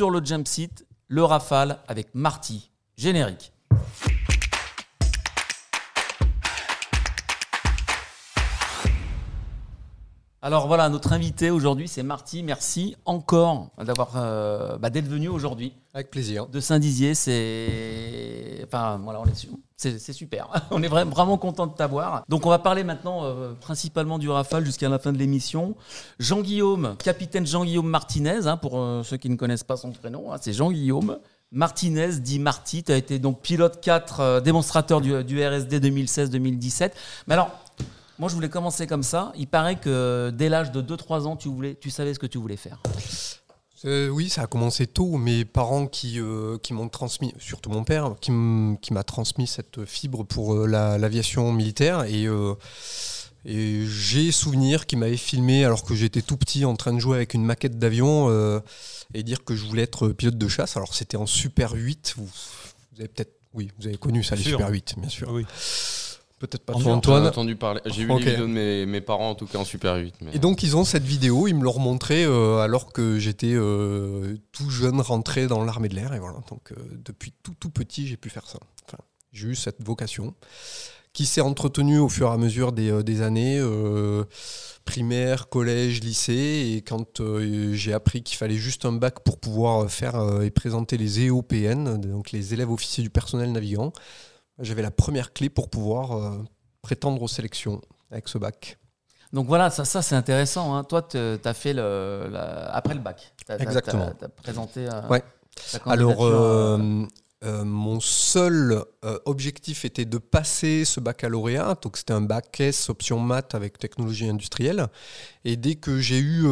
sur le jump seat, le Rafale avec Marty. Générique. Alors voilà, notre invité aujourd'hui, c'est Marty. Merci encore d'avoir euh, bah, d'être venu aujourd'hui. Avec plaisir. De Saint-Dizier, c'est enfin voilà, on est c'est super. on est vraiment, vraiment content de t'avoir. Donc on va parler maintenant euh, principalement du Rafale jusqu'à la fin de l'émission. Jean-Guillaume, capitaine Jean-Guillaume Martinez, hein, pour euh, ceux qui ne connaissent pas son prénom, hein, c'est Jean-Guillaume. Martinez, dit Marty, tu as été donc pilote 4, démonstrateur du, du RSD 2016-2017. Mais alors, moi, je voulais commencer comme ça. Il paraît que dès l'âge de 2-3 ans, tu, voulais, tu savais ce que tu voulais faire. Euh, oui, ça a commencé tôt. Mes parents qui, euh, qui m'ont transmis, surtout mon père, qui m'a transmis cette fibre pour euh, l'aviation militaire. Et, et j'ai souvenir qu'il m'avait filmé alors que j'étais tout petit en train de jouer avec une maquette d'avion et dire que je voulais être pilote de chasse. Alors c'était en Super 8. Vous, vous avez peut-être, oui, vous avez connu ça, les Super 8, bien sûr. Oui. Peut-être pas toi, Antoine. J'ai entendu parler. J'ai vu les vidéos de mes, mes, parents, en tout cas en Super 8. Et donc, ils ont cette vidéo, ils me l'ont montré euh, alors que j'étais euh, tout jeune rentré dans l'armée de l'air. Et voilà. Donc, euh, depuis tout, tout petit, j'ai pu faire ça. Enfin, j'ai eu cette vocation qui s'est entretenue au fur et à mesure des, des années, primaire, collège, lycée. Et quand j'ai appris qu'il fallait juste un bac pour pouvoir faire et présenter les EOPN, donc les élèves officiers du personnel navigant, j'avais la première clé pour pouvoir euh, prétendre aux sélections avec ce bac. Donc voilà, ça, ça c'est intéressant. Hein. Toi, tu as fait le, après le bac. Exactement. Tu as, présenté. Euh, ouais. Alors, euh, mon seul objectif était de passer ce baccalauréat. Donc, c'était un bac S option maths avec technologie industrielle. Et dès que j'ai eu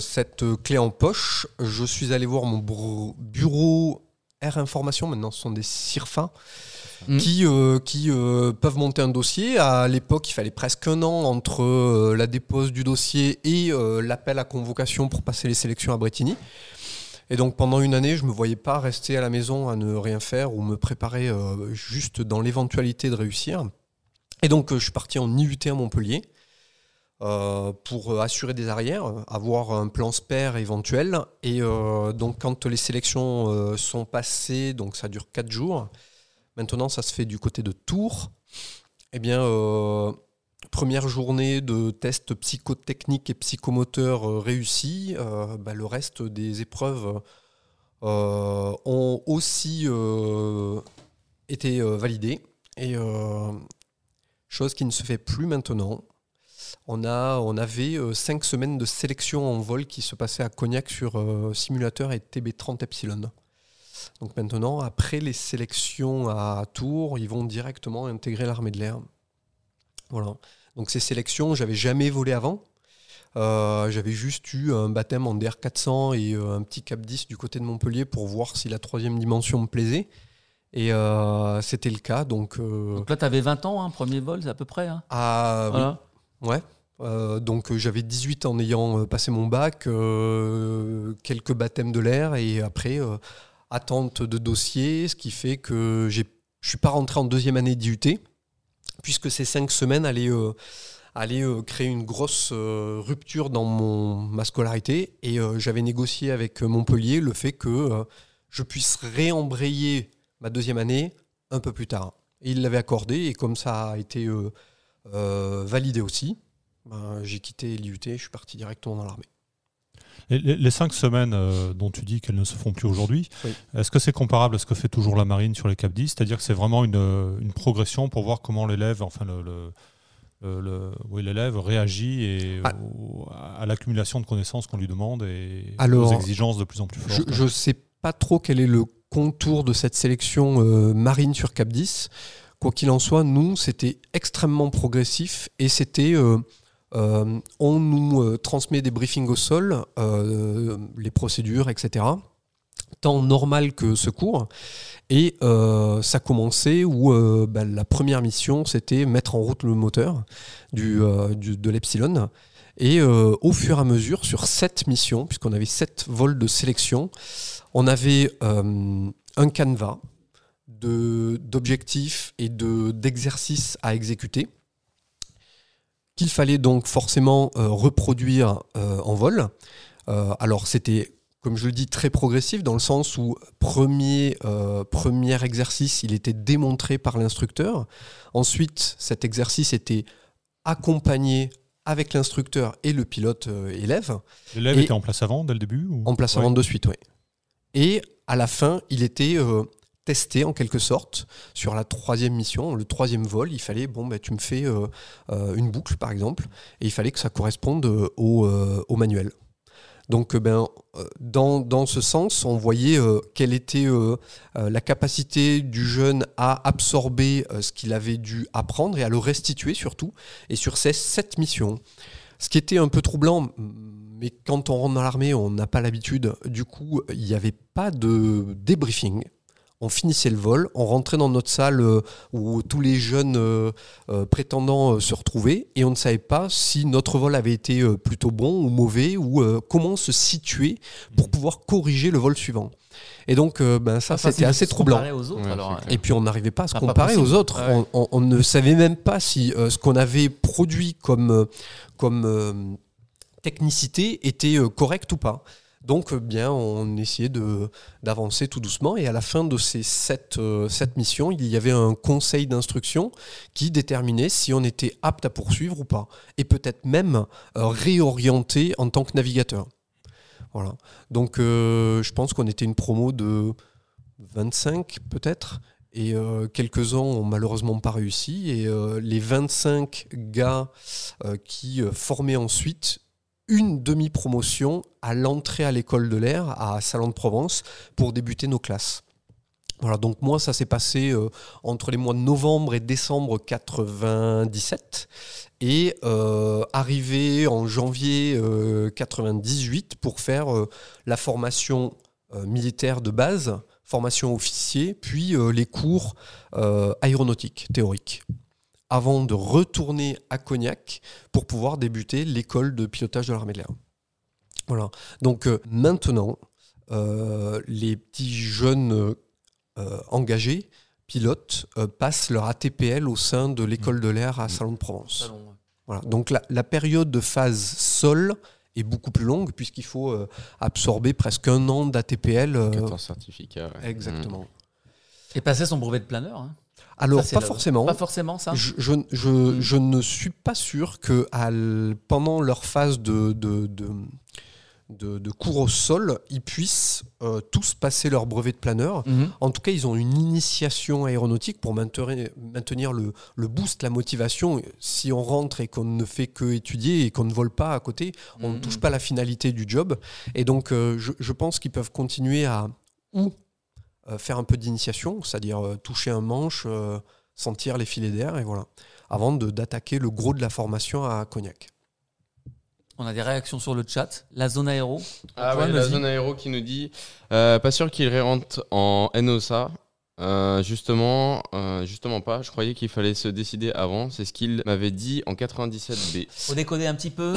cette clé en poche, je suis allé voir mon bureau Air Information. Maintenant, ce sont des CIRFA. Mm. qui, euh, euh, peuvent monter un dossier. À l'époque, il fallait presque un an entre euh, la dépose du dossier et l'appel à convocation pour passer les sélections à Bretigny. Et donc pendant une année, je ne me voyais pas rester à la maison à ne rien faire ou me préparer juste dans l'éventualité de réussir. Et donc je suis parti en IUT à Montpellier. pour assurer des arrières, avoir un plan spare éventuel. Et donc quand les sélections sont passées, donc ça dure 4 jours, Maintenant, ça se fait du côté de Tours. Eh bien, euh, première journée de tests psychotechniques et psychomoteurs euh, réussis. Euh, bah, le reste des épreuves ont aussi été validées. Et chose qui ne se fait plus maintenant. On, a, on avait cinq semaines de sélection en vol qui se passaient à Cognac sur simulateur et TB30 Epsilon. Donc maintenant, après les sélections à Tours, ils vont directement intégrer l'armée de l'air. Voilà. Donc ces sélections, j'avais jamais volé avant. Euh, j'avais juste eu un baptême en DR400 et euh, un petit Cap 10 du côté de Montpellier pour voir si la troisième dimension me plaisait. Et euh, c'était le cas. Donc, là, tu avais 20 ans, hein, premier vol, c'est à peu près. Hein. Ah, Ouais. donc j'avais 18 en ayant passé mon bac, quelques baptêmes de l'air et après attente de dossier, ce qui fait que je ne suis pas rentré en deuxième année d'IUT, puisque ces cinq semaines allaient, euh, euh, créer une grosse euh, rupture dans mon, ma scolarité. Et j'avais négocié avec Montpellier le fait que je puisse réembrayer ma deuxième année un peu plus tard. Et il l'avait accordé, et comme ça a été validé aussi, ben, j'ai quitté l'IUT je suis parti directement dans l'armée. Les, cinq semaines euh, dont tu dis qu'elles ne se font plus aujourd'hui, est-ce que c'est comparable à ce que fait toujours la marine sur les Cap 10 C'est-à-dire que c'est vraiment une, progression pour voir comment l'élève, enfin le, l'élève réagit et ah. à l'accumulation de connaissances qu'on lui demande et aux exigences de plus en plus fortes. Je ne sais pas trop quel est le contour de cette sélection euh, marine sur Cap 10. Quoi qu'il en soit, nous, c'était extrêmement progressif et c'était euh, euh, on nous euh, transmet des briefings au sol, euh, les procédures, etc. Tant normal que secours. Et ça commençait où bah, la première mission, c'était mettre en route le moteur de l'Epsilon. Et au fur et à mesure, sur sept missions, puisqu'on avait sept vols de sélection, on avait un canevas d'objectifs et d'exercices à exécuter qu'il fallait donc forcément euh, reproduire euh, en vol. Euh, alors c'était comme je le dis, très progressif dans le sens où premier, premier exercice, il était démontré par l'instructeur. Ensuite, cet exercice était accompagné avec l'instructeur et le pilote élève. L'élève était en place avant dès le début En place avant de suite, oui. Et à la fin, il était testé en quelque sorte sur la troisième mission, le troisième vol. Il fallait, bon, bah, tu me fais euh, euh, une boucle par exemple, et il fallait que ça corresponde euh, au, manuel. Donc, ben, dans, dans, ce sens, on voyait quelle était la capacité du jeune à absorber ce qu'il avait dû apprendre et à le restituer surtout, et sur ces sept missions. Ce qui était un peu troublant, mais quand on rentre dans l'armée, on n'a pas l'habitude. Du coup, il n'y avait pas de débriefing on finissait le vol, on rentrait dans notre salle euh, où tous les jeunes euh, euh, prétendants se retrouvaient et on ne savait pas si notre vol avait été plutôt bon ou mauvais ou comment se situer pour mmh. pouvoir corriger le vol suivant. Et donc, ben, ça, c'était assez troublant. et puis, on n'arrivait pas à se comparer aux autres. On, ne savait même pas si ce qu'on avait produit comme, comme technicité était correct ou pas. Donc, euh, bien, on essayait d'avancer tout doucement. Et à la fin de ces sept, euh, missions, il y avait un conseil d'instruction qui déterminait si on était apte à poursuivre ou pas. Et peut-être même euh, réorienter en tant que navigateur. Voilà. Donc, je pense qu'on était une promo de 25 peut-être. Et quelques-uns ont malheureusement pas réussi. Et les 25 gars qui formaient ensuite une demi-promotion à l'entrée à l'école de l'air à Salon de Provence pour débuter nos classes. Voilà, donc moi, ça s'est passé euh, entre les mois de novembre et décembre 97 et euh, arrivé en janvier 98 euh, pour faire la formation militaire de base, formation officier, puis les cours aéronautiques théoriques avant de retourner à Cognac pour pouvoir débuter l'école de pilotage de l'armée de l'air. Voilà. Donc euh, maintenant, euh, les petits jeunes euh, engagés, pilotes, passent leur ATPL au sein de l'école de l'air à mmh. Salon de Provence. voilà. Donc la, période de phase sol est beaucoup plus longue puisqu'il faut absorber presque un an d'ATPL. 14 certificats. Exactement. Et passer son brevet de planeur. Hein. Alors, pas forcément. Pas forcément, ça je, je, ne suis pas sûr que pendant leur phase de, de, de, cours au sol, ils puissent euh, tous passer leur brevet de planeur. Mhm. En tout cas, ils ont une initiation aéronautique pour maintenir, maintenir le, boost, la motivation. Si on rentre et qu'on ne fait que étudier et qu'on ne vole pas à côté, on ne touche pas la finalité du job. Et donc, euh, je, pense qu'ils peuvent continuer à ou faire un peu d'initiation, c'est-à-dire euh, toucher un manche, euh, sentir les filets d'air, et voilà, avant d'attaquer le gros de la formation à Cognac. On a des réactions sur le chat. La zone aéro. Ah oui, la zone aéro qui nous dit pas sûr qu'il rentre en NOSA. Euh, justement, euh, justement pas. Je croyais qu'il fallait se décider avant. C'est ce qu'il m'avait dit en 97B. Faut décoder un petit peu.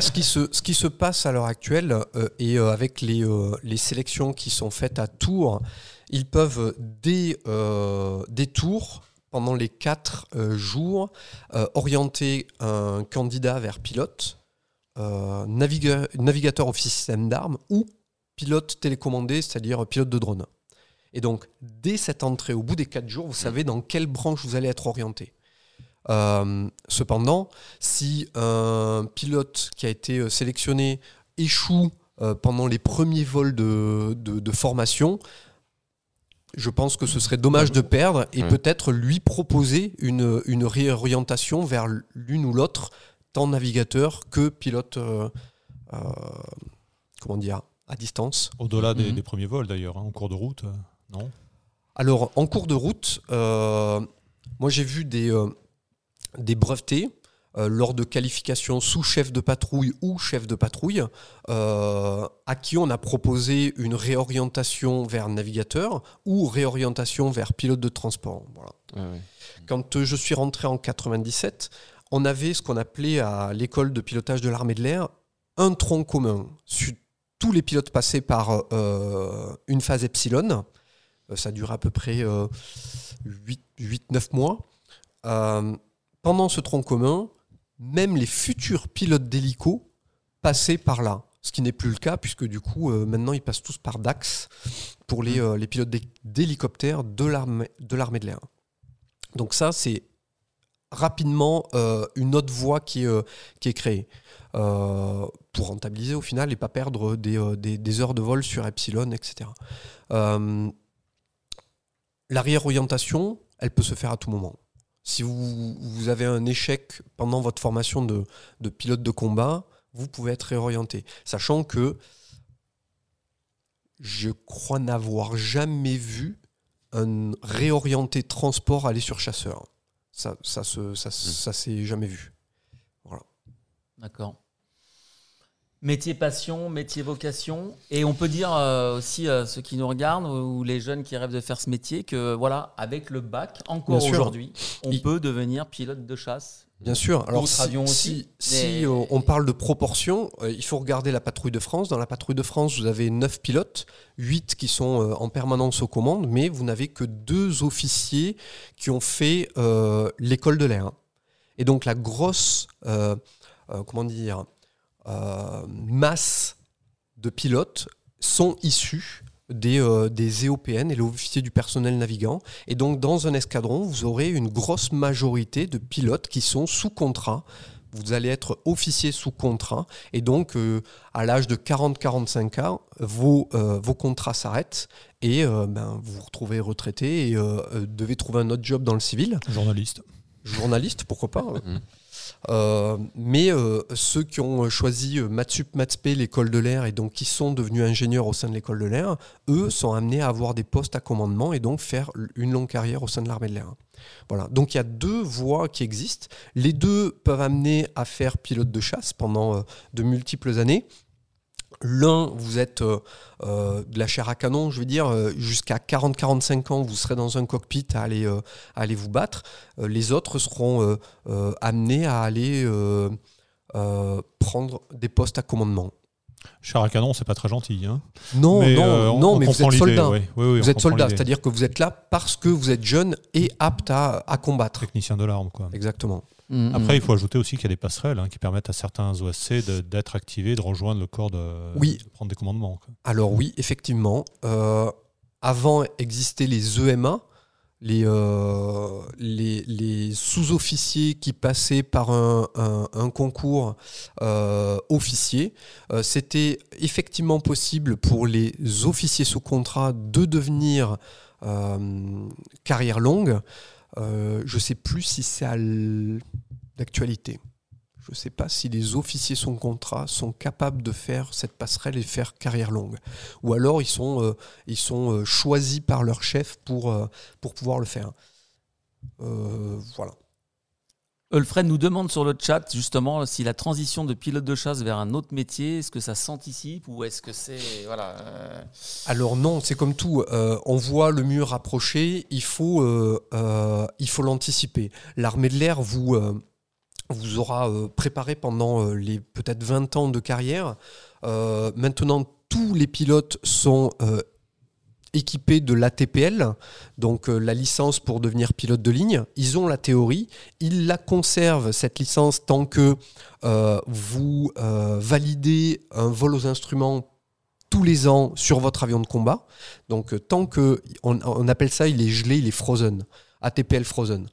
ce, qui se, ce qui se passe à l'heure actuelle euh, et avec les, les sélections qui sont faites à Tours, ils peuvent dès, des tours pendant les quatre jours orienter un candidat vers pilote, navigateur officier système d'armes ou pilote télécommandé, c'est-à-dire pilote de drone. Et donc, dès cette entrée, au bout des quatre jours, vous savez dans quelle branche vous allez être orienté. Euh, cependant, si un pilote qui a été euh, sélectionné échoue euh, pendant les premiers vols de, formation, je pense que ce serait dommage de perdre et peut-être lui proposer une, une réorientation vers l'une ou l'autre, tant navigateur que pilote, comment dire, à distance. Au-delà des, mhm. premiers vols d'ailleurs, hein, en cours de route. Non Alors, en cours de route, euh, moi j'ai vu des, euh, des brevetés euh, lors de qualifications sous chef de patrouille ou chef de patrouille, à qui on a proposé une réorientation vers navigateur ou réorientation vers pilote de transport. Ah Quand je suis rentré en 97, on avait ce qu'on appelait à l'école de pilotage de l'armée de l'air un tronc commun. Tous les pilotes passaient par une phase epsilon ça dure à peu près 8-9 euh, mois. Euh, pendant ce tronc commun, même les futurs pilotes d'hélico passaient par là. ce qui n'est plus le cas puisque du coup maintenant ils passent tous par DAX pour les, les pilotes d'hélicoptères de l'armée de l'air. Donc ça c'est rapidement une autre voie qui, est créée. pour rentabiliser au final et pas perdre des, des heures de vol sur Epsilon, etc. La réorientation, elle peut se faire à tout moment. Si vous, avez un échec pendant votre formation de, pilote de combat, vous pouvez être réorienté. Sachant que je crois n'avoir jamais vu un réorienté transport aller sur chasseur. Ça, ça, ça, ça, ça s'est jamais vu. Voilà. D'accord métier passion, métier vocation. Et on peut dire euh, aussi à ceux qui nous regardent ou les jeunes qui rêvent de faire ce métier que voilà, avec le bac, encore aujourd'hui, on peut devenir pilote de chasse. Bien sûr. Alors si, si, euh, on parle de proportion, euh, il faut regarder la patrouille de France. Dans la patrouille de France, vous avez 9 pilotes, 8 qui sont en permanence aux commandes, mais vous n'avez que deux officiers qui ont fait l'école de l'air. Et donc la grosse, comment dire, euh, masse de pilotes sont issus des, euh, des EOPN et l'officier du personnel navigant. Et donc, dans un escadron, vous aurez une grosse majorité de pilotes qui sont sous contrat. Vous allez être officier sous contrat. Et donc, euh, à l'âge de 40-45 ans, vos, vos contrats s'arrêtent et ben, vous vous retrouvez retraité et devez trouver un autre job dans le civil. Journaliste. Journaliste, pourquoi pas. Euh, mais euh, ceux qui ont choisi euh, Matsup Matspe, l'école de l'air, et donc qui sont devenus ingénieurs au sein de l'école de l'air, eux sont amenés à avoir des postes à commandement et donc faire une longue carrière au sein de l'armée de l'air. Voilà. Donc il y a deux voies qui existent. Les deux peuvent amener à faire pilote de chasse pendant de multiples années. L'un, vous êtes euh, euh, de la chair à canon, je veux dire, euh, jusqu'à 40-45 ans, vous serez dans un cockpit à aller, aller vous battre. les autres seront amenés à aller prendre des postes à commandement. Chair à canon, c'est pas très gentil. Hein. non, non, non, mais vous êtes soldat. vous êtes soldat, c'est-à-dire que vous êtes là parce que vous êtes jeune et apte à, à combattre. Technicien de l'arme, quoi. Exactement. Mm, Après, il faut ajouter aussi qu'il y a des passerelles hein, qui permettent à certains OSC d'être activés, de rejoindre le corps, de, prendre des commandements. Alors oui, effectivement. Euh, avant existaient les EMA, euh, les, les, sous-officiers qui passaient par un, concours euh, officier. C'était effectivement possible pour les officiers sous contrat de devenir carrière longue. Euh, je ne sais plus si c'est à l'actualité. Je ne sais pas si les officiers sans contrat sont capables de faire cette passerelle et faire carrière longue. Ou alors ils sont, euh, ils sont euh, choisis par leur chef pour, pour pouvoir le faire. voilà. Alfred nous demande sur le chat justement si la transition de pilote de chasse vers un autre métier, est-ce que ça s'anticipe ou est-ce que c'est voilà euh, Alors non, c'est comme tout. Euh, on voit le mur approcher, il faut euh, l'anticiper. L'armée de l'air vous vous aura préparé pendant les peut-être 20 ans de carrière. maintenant, tous les pilotes sont équipés de l'ATPL, donc euh, la licence pour devenir pilote de ligne. Ils ont la théorie, ils la conservent, cette licence, tant que euh, vous euh, validez un vol aux instruments tous les ans sur votre avion de combat. Donc tant que, on, appelle ça, il est gelé, il est frozen, ATPL frozen.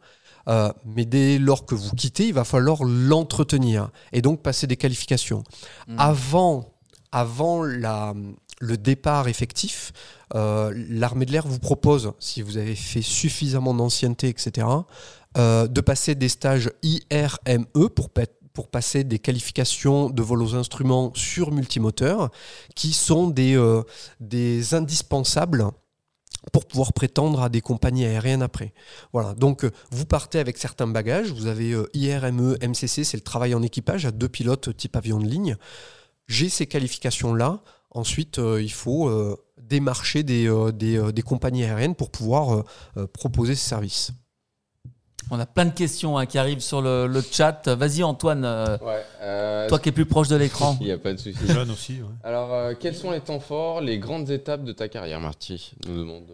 mais dès lors que vous quittez, il va falloir l'entretenir et donc passer des qualifications. Mmh. Avant, avant la, le départ effectif, euh, l'armée de l'air vous propose, si vous avez fait suffisamment d'ancienneté, etc., euh, de passer des stages IRME pour, pour passer des qualifications de vol aux instruments sur multimoteur, qui sont des, euh, des indispensables pour pouvoir prétendre à des compagnies aériennes après. Voilà, donc vous partez avec certains bagages, vous avez IRME, MCC, c'est le travail en équipage à deux pilotes type avion de ligne. J'ai ces qualifications-là, Ensuite, euh, il faut euh, démarcher des, euh, des, compagnies aériennes pour pouvoir proposer ce service. On a plein de questions hein, qui arrivent sur le, chat. Vas-y Antoine, toi qui es plus proche de l'écran. Il n'y a pas de souci. Jeune aussi. Alors, quels sont les temps forts, les grandes étapes de ta carrière, Marty? Nous demande.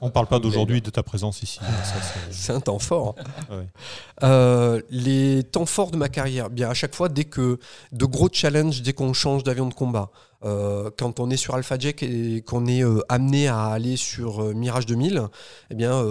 On ne parle pas d'aujourd'hui de ta présence ici. c'est un temps fort. Euh, les temps forts de ma carrière, bien à chaque fois, dès que de gros challenges, dès qu'on change d'avion de combat, euh, quand on est sur Alpha Jack et qu'on est euh, amené à aller sur Mirage 2000, eh bien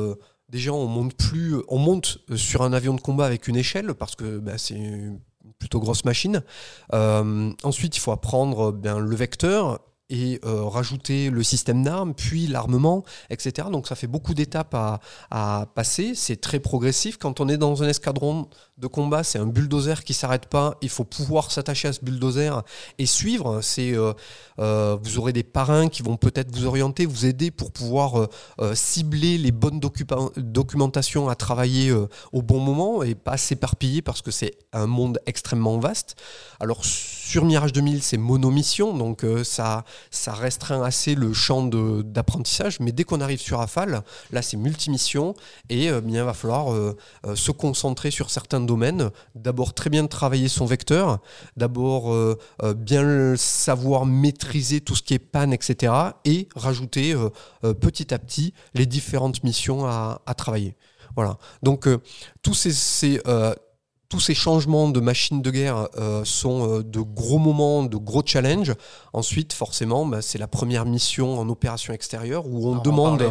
déjà on monte plus, on monte sur un avion de combat avec une échelle parce que bah, c'est une plutôt grosse machine. ensuite, il faut apprendre bien le vecteur et euh, rajouter le système d'armes, puis l'armement, etc. Donc ça fait beaucoup d'étapes à, passer. C'est très progressif. Quand on est dans un escadron de combat, c'est un bulldozer qui s'arrête pas. Il faut pouvoir s'attacher à ce bulldozer et suivre. C'est euh, euh, vous aurez des parrains qui vont peut-être vous orienter, vous aider pour pouvoir cibler les bonnes documentations à travailler au bon moment et pas s'éparpiller parce que c'est un monde extrêmement vaste. Alors sur Mirage 2000, c'est monomission, donc ça ça restreint assez le champ d'apprentissage. Mais dès qu'on arrive sur Rafale, là, c'est multimission et euh, bien, il va falloir euh, euh, se concentrer sur certains domaines. D'abord, très bien travailler son vecteur. D'abord, bien savoir maîtriser tout ce qui est panne, etc. Et rajouter petit à petit les différentes missions à, travailler. Voilà. Donc, tous ces tous ces changements de machines de guerre euh, sont euh, de gros moments, de gros challenges. Ensuite, forcément, bah, c'est la première mission en opération extérieure où on, demande,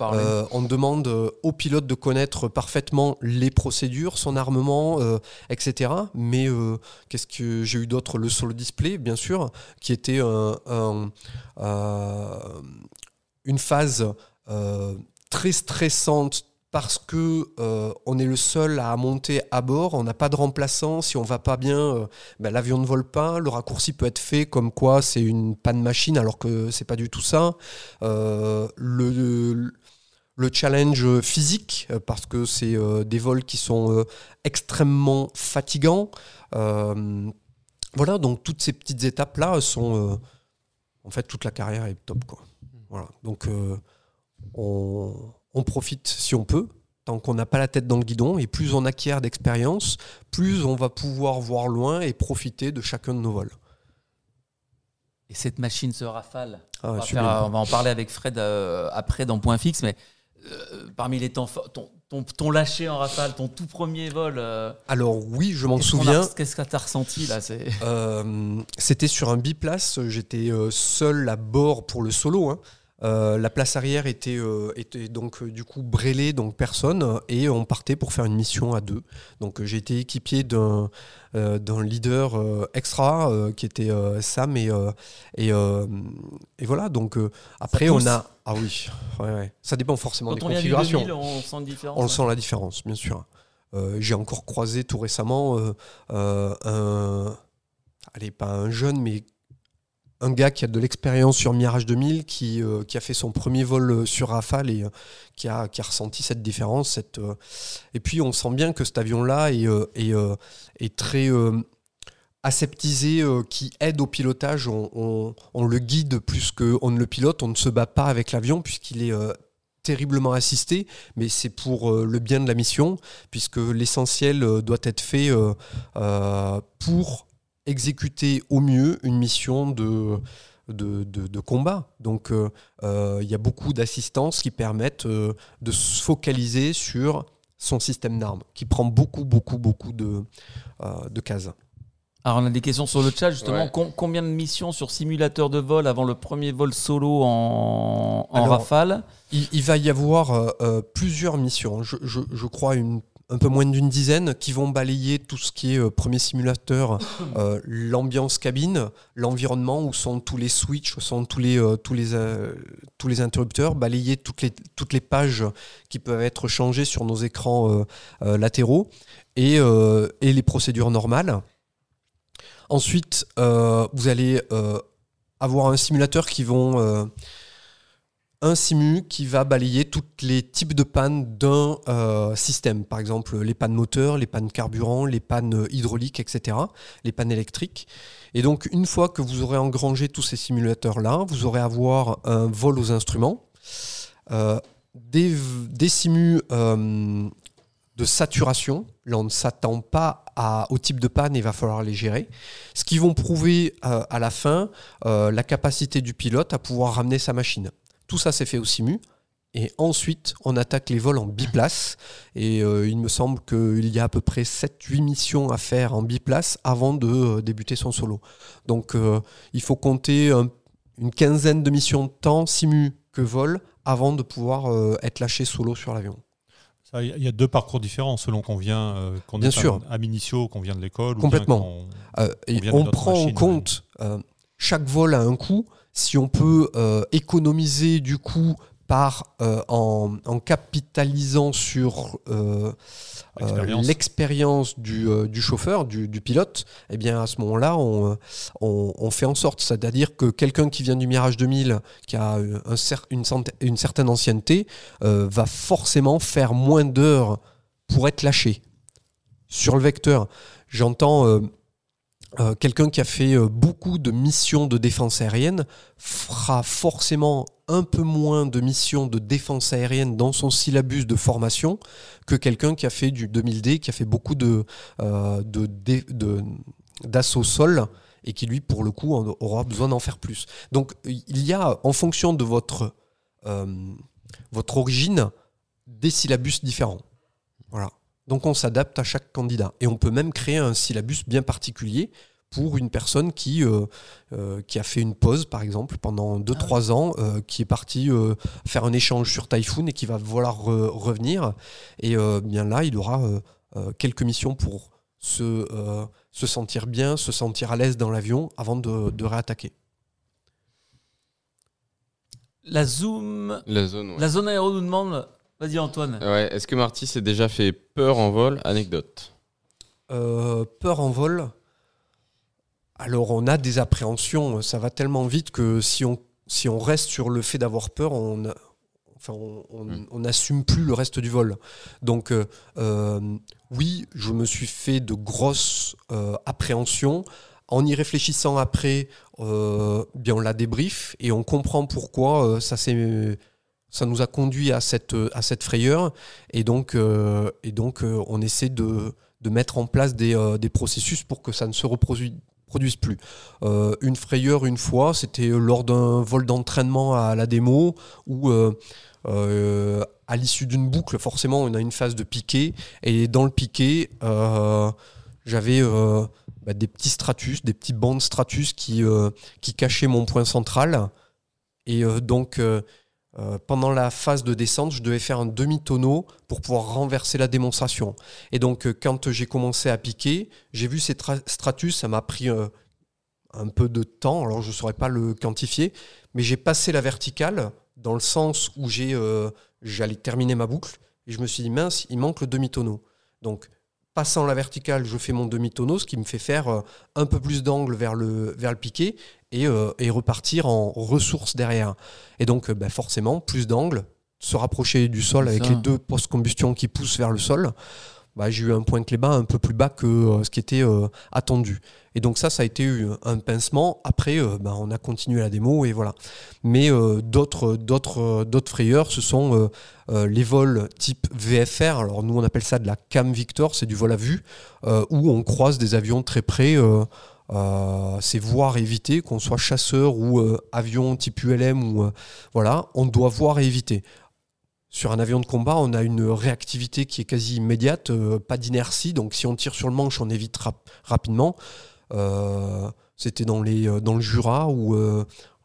euh, on, demande au pilote de connaître parfaitement les procédures, son armement, etc. Mais qu'est-ce que j'ai eu d'autre? Le solo display, bien sûr, qui était une phase très stressante parce que euh, on est le seul à monter à bord, on n'a pas de remplaçant, si on va pas bien, euh, ben, l'avion ne vole pas, le raccourci peut être fait comme quoi c'est une panne machine alors que c'est pas du tout ça. Euh, le, le challenge physique, parce que c'est des vols qui sont extrêmement fatigants. voilà, donc toutes ces petites étapes-là sont... en fait, toute la carrière est top. Quoi. Voilà, donc on on profite si on peut, tant qu'on n'a pas la tête dans le guidon, et plus on acquiert d'expérience, plus on va pouvoir voir loin et profiter de chacun de nos vols. Et cette machine se rafale. Ah on, va en parler avec Fred euh, après dans Point Fixe, mais euh, parmi les temps forts, ton, lâché en rafale, ton tout premier vol. Euh, Alors oui, je m'en souviens. Qu'est-ce que tu as ressenti là C'était sur un biplace, j'étais seul à bord pour le solo. Hein. Euh, la place arrière était, euh, était donc euh, du coup brêlée, donc personne, et on partait pour faire une mission à deux. Donc j'ai été équipier d'un d'un leader extra qui était Sam et et, et, voilà. Donc après on a ah oui, ça dépend forcément des configurations. on sent la différence. On sent la différence, bien sûr. j'ai encore croisé tout récemment un allez pas un jeune mais un gars qui a de l'expérience sur Mirage 2000, qui, euh, qui, a fait son premier vol euh, sur Rafale et euh, qui, a, qui, a, ressenti cette différence. Et puis on sent bien que cet avion-là est, est, très aseptisé, qui aide au pilotage. On, on, le guide plus qu'on ne le pilote. On ne se bat pas avec l'avion puisqu'il est terriblement assisté, mais c'est pour le bien de la mission, puisque l'essentiel doit être fait pour exécuter au mieux une mission de, de, combat. Donc euh, euh, il y a beaucoup d'assistances qui permettent euh, de se focaliser sur son système d'armes, qui prend beaucoup, beaucoup, beaucoup de, de cases. Alors on a des questions sur le chat justement. combien de missions sur simulateur de vol avant le premier vol solo en, rafale? il, va y avoir plusieurs missions. Je, je, je crois une un peu moins d'une dizaine qui vont balayer tout ce qui est euh, premier simulateur, euh, l'ambiance cabine, l'environnement où sont tous les switches, où sont tous les, euh, tous les, tous les interrupteurs, balayer toutes les, toutes les pages qui peuvent être changées sur nos écrans latéraux et, et, les procédures normales. Ensuite, vous allez avoir un simulateur qui vont un simu qui va balayer tous les types de pannes d'un euh, système. Par exemple, les pannes moteurs, les pannes carburant, les pannes hydrauliques, etc. Les pannes électriques. Et donc, une fois que vous aurez engrangé tous ces simulateurs-là, vous aurez à avoir un vol aux instruments, euh, des, simus euh, de saturation. Là, on ne s'attend pas à, au type de panne il va falloir les gérer. Ce qui vont prouver à la fin la capacité du pilote à pouvoir ramener sa machine. Tout ça, c'est fait au simu. Et ensuite, on attaque les vols en biplace. Et euh, il me semble qu'il y a à peu près 7-8 missions à faire en biplace avant de euh, débuter son solo. Donc euh, il faut compter une quinzaine de missions de temps, simu que vol, avant de pouvoir être lâché solo sur l'avion. Il y a deux parcours différents selon qu'on vient, qu'on est sûr. à, Minicio, qu'on vient de l'école. Complètement. et on prend en compte chaque vol a un coût. Si on peut économiser du coup par, euh, en, capitalisant sur euh, euh, l'expérience du, chauffeur, du, pilote, eh bien à ce moment-là, on, on, fait en sorte, c'est-à-dire que quelqu'un qui vient du Mirage 2000, qui a un une, une, certaine ancienneté, va forcément faire moins d'heures pour être lâché. Sur le vecteur, j'entends quelqu'un qui a fait beaucoup de missions de défense aérienne fera forcément un peu moins de missions de défense aérienne dans son syllabus de formation que quelqu'un qui a fait du 2000D, qui a fait beaucoup de, euh, d'assaut sol et qui lui, pour le coup, aura besoin d'en faire plus. Donc il y a, en fonction de votre, euh, votre origine, des syllabus différents. Voilà. Donc on s'adapte à chaque candidat. Et on peut même créer un syllabus bien particulier pour une personne qui, euh, euh, qui a fait une pause, par exemple, pendant 2-3 ah ans, euh, qui est parti faire un échange sur Typhoon et qui va vouloir revenir. Et bien là, il aura quelques missions pour se, se sentir bien, se sentir à l'aise dans l'avion avant de, de réattaquer. La Zoom. La zone, La zone aéro nous demande. Vas-y, Antoine. Ouais. Est-ce que Marty s'est déjà fait peur en vol? Anecdote. peur en vol? Alors on a des appréhensions, ça va tellement vite que si on, si on reste sur le fait d'avoir peur, on, enfin, on n'assume plus le reste du vol. Donc euh, euh, oui, je me suis fait de grosses euh, appréhensions. En y réfléchissant après, bien on la débrief et on comprend pourquoi ça ça nous a conduit à cette, frayeur et donc, et donc on essaie de, mettre en place des, des processus pour que ça ne se reproduise plus. Euh, une frayeur une fois, c'était lors d'un vol d'entraînement à la démo où euh, euh, à l'issue d'une boucle, forcément, on a une phase de piqué et dans le piqué, j'avais bah, des petits stratus, des petits bandes stratus qui, qui cachaient mon point central. Et donc, euh, pendant la phase de descente, je devais faire un demi-tonneau pour pouvoir renverser la démonstration. Et donc, euh, quand j'ai commencé à piquer, j'ai vu ces stratus, ça m'a pris euh, un peu de temps, alors je ne saurais pas le quantifier, mais j'ai passé la verticale dans le sens où j'allais terminer ma boucle, et je me suis dit, mince, il manque le demi-tonneau. Donc, passant la verticale, je fais mon demi-tonneau, ce qui me fait faire euh, un peu plus d'angle vers le, vers le piqué et, euh, repartir en ressources derrière. Et donc, euh, bah, forcément, plus d'angle, se rapprocher du sol avec les deux post-combustion qui poussent vers le sol. Bah, j'ai eu un point clé bas un peu plus bas que ce qui était attendu. Et donc ça, ça a été un pincement. Après, bah, on a continué la démo et voilà. Mais d'autres, d'autres, d'autres frayeurs, ce sont euh, les vols type VFR, alors nous on appelle ça de la Cam Victor, c'est du vol à vue, euh, où on croise des avions très près. Euh, c'est voir et éviter, qu'on soit chasseur ou avion type ULM, ou, voilà, on doit voir et éviter. Sur un avion de combat, on a une réactivité qui est quasi immédiate, pas d'inertie, donc si on tire sur le manche, on évite rapidement. C'était dans, dans le Jura où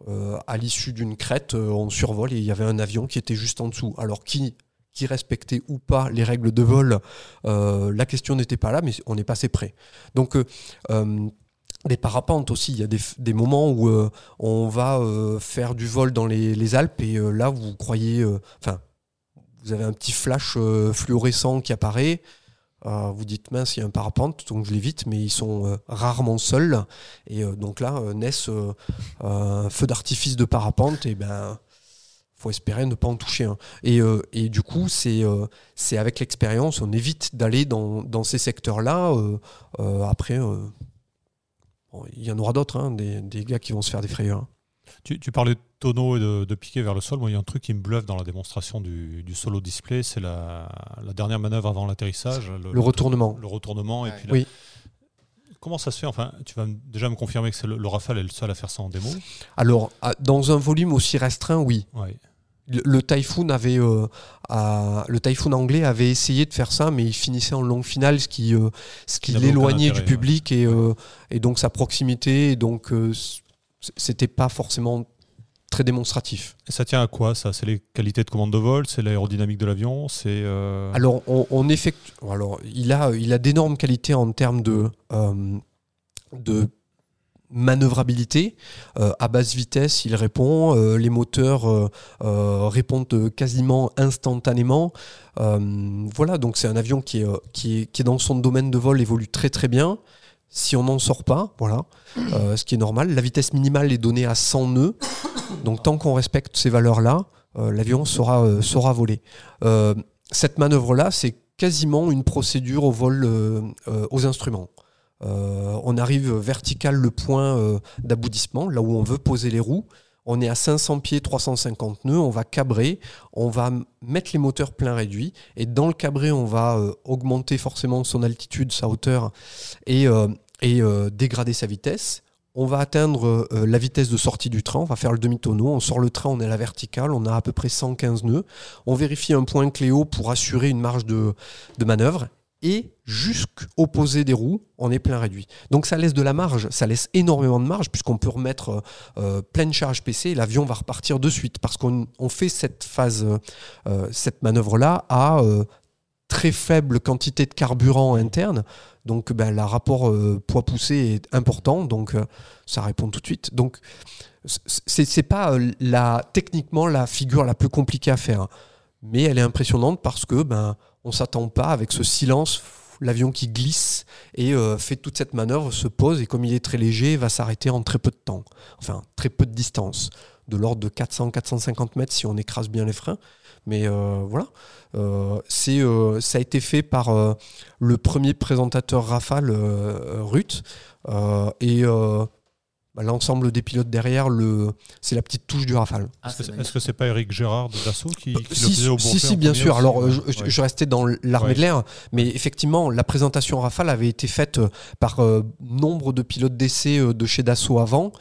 euh, à l'issue d'une crête, euh, on survole et il y avait un avion qui était juste en dessous. Alors qui respectait ou pas les règles de vol, euh, la question n'était pas là, mais on est passé près. Donc des parapentes aussi. Il y a des, moments où on va faire du vol dans les, Alpes et là, vous croyez. Vous avez un petit flash fluorescent qui apparaît. Euh, vous dites mince, il y a un parapente, donc je l'évite, mais ils sont euh, rarement seuls. Et euh, donc là naissent un feu d'artifice de parapente, et ben faut espérer ne pas en toucher. Et, du coup, c'est avec l'expérience, on évite d'aller dans, ces secteurs-là. après, il y en aura d'autres, hein, des, des, gars qui vont se faire des frayeurs. Tu, parlais de tonneau et de, piquer vers le sol. Moi, il y a un truc qui me bluffe dans la démonstration du, solo display, c'est la, dernière manœuvre avant l'atterrissage. Le, retournement. Le retournement. Et puis oui. Comment ça se fait Enfin, tu vas déjà me confirmer que le, Rafale est le seul à faire ça en démo Alors, dans un volume aussi restreint, oui. le, Typhoon avait, le Typhoon anglais avait essayé de faire ça, mais il finissait en longue finale, ce qui, ce qui l'éloignait du public et, et donc sa proximité. Et donc c'était pas forcément très démonstratif. Et ça tient à quoi ça? C'est les qualités de commande de vol, c'est l'aérodynamique de l'avion, c'est. Euh, alors on, effectue. Alors il a, il a d'énormes qualités en termes de euh, de manœuvrabilité. Euh, à basse vitesse, il répond. les moteurs répondent quasiment instantanément. voilà, donc c'est un avion qui est, qui, est, qui est dans son domaine de vol évolue très très bien si on n'en sort pas, voilà, euh, ce qui est normal. La vitesse minimale est donnée à 100 nœuds, donc tant qu'on respecte ces valeurs-là, euh, l'avion sera, euh, sera volé. cette manœuvre-là, c'est quasiment une procédure au vol aux instruments. on arrive vertical le point d'aboutissement, là où on veut poser les roues on est à 500 pieds, 350 nœuds, on va cabrer, on va mettre les moteurs plein réduit, et dans le cabré, on va euh, augmenter forcément son altitude, sa hauteur, et, euh, euh, dégrader sa vitesse. On va atteindre la vitesse de sortie du train, on va faire le demi-tonneau, on sort le train, on est à la verticale, on a à peu près 115 nœuds. On vérifie un point Cléo pour assurer une marge de, de manœuvre, et jusqu'au posé des roues, on est plein réduit. Donc ça laisse de la marge, ça laisse énormément de marge puisqu'on peut remettre euh, euh, pleine charge PC et l'avion va repartir de suite parce qu'on fait cette phase, euh, cette manœuvre-là à très faible quantité de carburant interne. Donc ben, le rapport poids poussé est important, donc ça répond tout de suite. Donc c'est pas techniquement la figure la plus compliquée à faire, mais elle est impressionnante parce que ben on s'attend pas avec ce silence, l'avion qui glisse et euh, fait toute cette manœuvre, se pose et comme il est très léger, va s'arrêter en très peu de temps, enfin très peu de distance, de l'ordre de 400-450 mètres si on écrase bien les freins. Mais euh, voilà, euh, ça a été fait par le premier présentateur Rafale, Ruth, et bah, l'ensemble des pilotes derrière, le, c'est la petite touche du Rafale. Ah, est-ce que c'est pas Eric Gérard de Dassault qui, qui si, le faisait au bon Si, si, bien sûr. Alors, euh, je, restais dans l'armée de l'air, mais effectivement, la présentation Rafale avait été faite euh, par euh, nombre de pilotes d'essai de chez Dassault avant.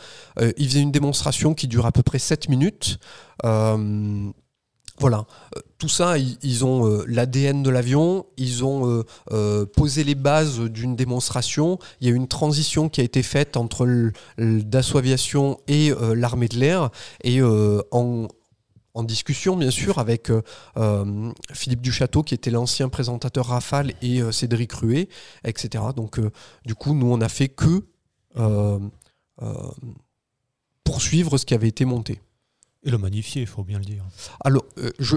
il faisait une démonstration qui dure à peu près 7 minutes. Voilà, euh, tout ça, ils, ont euh, l'ADN de l'avion, ils ont euh, posé les bases d'une démonstration. Il y a une transition qui a été faite entre Dassault Aviation et l'armée de l'air, et en, discussion bien sûr avec Philippe Duchâteau qui était l'ancien présentateur Rafale et Cédric Ruet, etc. Donc du coup, nous, on n'a fait que poursuivre ce qui avait été monté. Et le magnifier, il faut bien le dire. Alors, euh, je,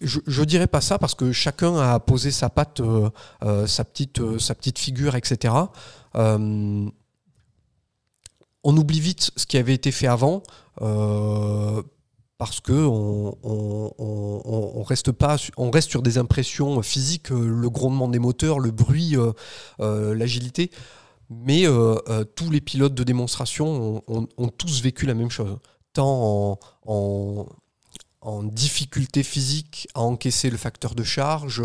je, dirais pas ça parce que chacun a posé sa patte, euh, euh, sa, petite, sa petite figure, etc. on oublie vite ce qui avait été fait avant parce que on, on, reste reste sur des impressions physiques, le grondement des moteurs, le bruit, l'agilité. Mais tous les pilotes de démonstration ont tous vécu la même chose en, difficulté physique à encaisser le facteur de charge,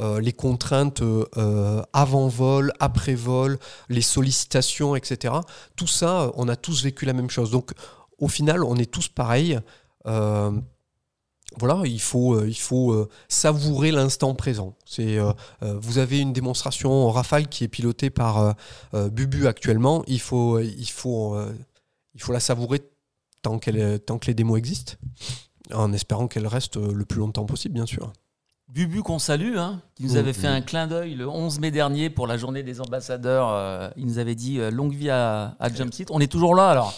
euh, les contraintes euh, avant vol, après vol, les sollicitations, etc. Tout ça, on a tous vécu la même chose. Donc au final, on est tous pareils. Euh, voilà, il faut, il faut savourer l'instant présent. C'est, vous avez une démonstration en Rafale qui est pilotée par Bubu actuellement. Il faut, il faut, il faut la savourer tant, tant que les démos existent, en espérant qu'elles restent le plus longtemps possible, bien sûr. Bubu qu'on salue, hein, qui nous avait fait un clin d'œil le 11 mai dernier pour la journée des ambassadeurs. Euh, il nous avait dit euh, longue vie à, à Jumpseat. On est toujours là alors.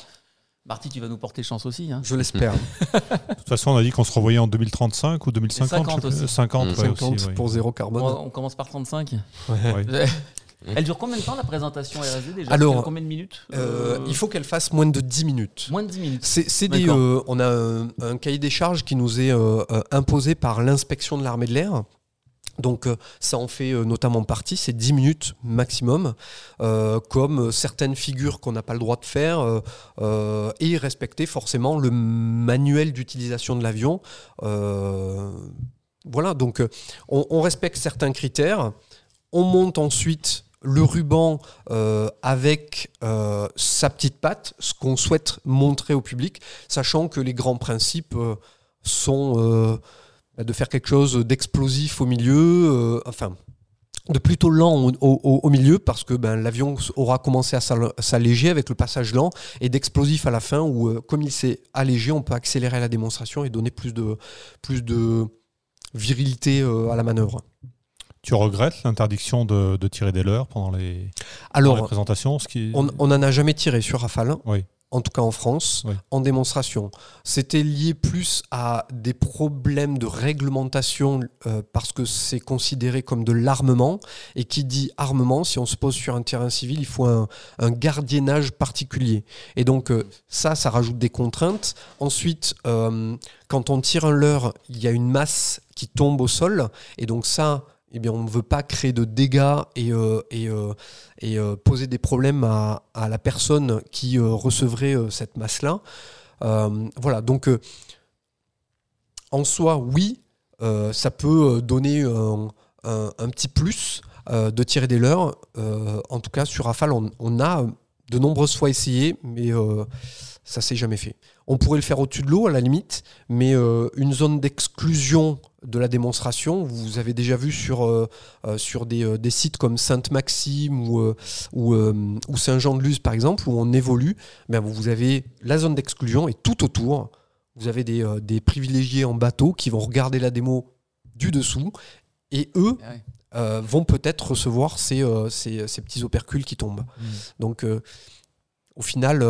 Marty, tu vas nous porter chance aussi. Hein. Je l'espère. de toute façon, on a dit qu'on se revoyait en 2035 ou 2050. 50 aussi. 50, 50 pour zéro carbone. On, commence par 35. Ouais. Mmh. Elle dure combien de temps la présentation RSD déjà? Alors, combien de minutes euh, Il faut qu'elle fasse moins de 10 minutes. Moins de 10 minutes. C'est, des, euh, on a un, cahier des charges qui nous est euh, imposé par l'inspection de l'armée de l'air. Donc ça en fait notamment partie, c'est 10 minutes maximum, comme certaines figures qu'on n'a pas le droit de faire, et respecter forcément le manuel d'utilisation de l'avion. voilà, donc on, on, respecte certains critères, on monte ensuite le ruban euh, avec euh, sa petite patte, ce qu'on souhaite montrer au public, sachant que les grands principes, sont bah, de faire quelque chose d'explosif au milieu, enfin de plutôt lent au, milieu parce que ben, l'avion aura commencé à s'alléger avec le passage lent et d'explosif à la fin où comme il s'est allégé on peut accélérer la démonstration et donner plus de virilité à la manœuvre. Tu regrettes l'interdiction de, tirer des leurres pendant les, Alors, présentations On n'en a jamais tiré sur Rafale. Oui. En tout cas en France, en démonstration. C'était lié plus à des problèmes de réglementation euh, parce que c'est considéré comme de l'armement. Et qui dit armement, si on se pose sur un terrain civil, il faut un, gardiennage particulier. Et donc euh, ça, ça rajoute des contraintes. Ensuite, euh, quand on tire un leurre, il y a une masse qui tombe au sol. Et donc ça, eh on ne veut pas créer de dégâts et, euh, euh, euh, poser des problèmes à, la personne qui recevrait cette masse-là. voilà, donc en soi, oui, ça peut donner un, petit plus de tirer des leurres. en tout cas, sur Rafale, on, on, a de nombreuses fois essayé, mais ça s'est jamais fait. On pourrait le faire au-dessus de l'eau, à la limite, mais une zone d'exclusion de la démonstration. Vous avez déjà vu sur, euh, euh, sur euh, des, sites comme Sainte-Maxime ou, ou, Saint-Jean-de-Luz, par exemple, où on évolue. Ben, vous avez la zone d'exclusion et tout autour, vous avez des, privilégiés en bateau qui vont regarder la démo du dessous et eux ah vont peut-être recevoir ces, ces, petits opercules qui tombent. Mmh. Donc, au final,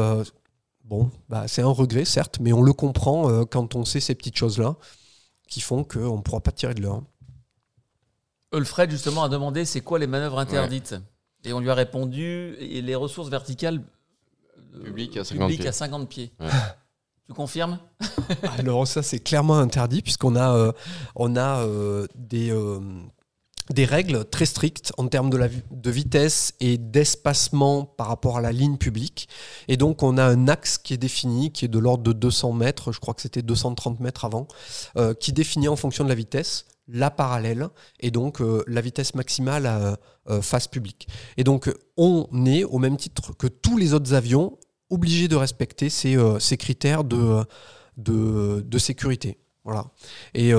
bon, bah, c'est un regret, certes, mais on le comprend quand on sait ces petites choses-là qui font qu'on ne pourra pas tirer de l'heure. Ulfred, justement, a demandé c'est quoi les manœuvres interdites Et on lui a répondu et les ressources verticales euh, publiques à 50 pieds. À 50 pieds. Tu confirmes? Alors ça c'est clairement interdit puisqu'on a, euh, on a euh, des, des règles très strictes en termes de, la, de vitesse et d'espacement par rapport à la ligne publique. Et donc, on a un axe qui est défini, qui est de l'ordre de 200 mètres, je crois que c'était 230 mètres avant, euh, qui définit en fonction de la vitesse la parallèle et donc euh, la vitesse maximale à euh, face publique. Et donc, on est, au même titre que tous les autres avions, obligés de respecter ces, critères de sécurité. Voilà. Et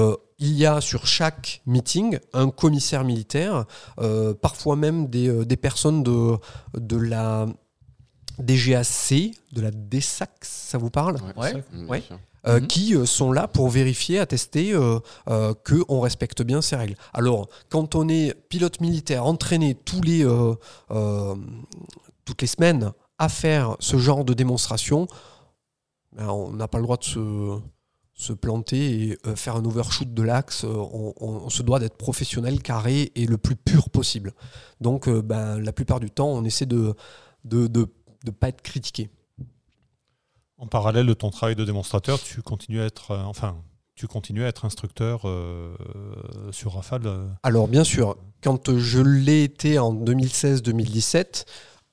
il y a sur chaque meeting un commissaire militaire, euh, parfois même des, euh, personnes de, de la DGAC, de la DESAC, ça vous parle Ouais. Euh, mhm. qui sont là pour vérifier, attester qu'on respecte bien ces règles. Alors, quand on est pilote militaire entraîné tous les, toutes les semaines à faire ce genre de démonstration, ben, on n'a pas le droit de se, se planter et euh, faire un overshoot de l'axe, euh, on, se doit d'être professionnel, carré et le plus pur possible. Donc euh, ben, la plupart du temps, on essaie de ne de, de, pas être critiqué. En parallèle de ton travail de démonstrateur, tu continues à être, enfin, tu continues à être instructeur sur Rafale Alors bien sûr, quand je l'ai été en 2016-2017,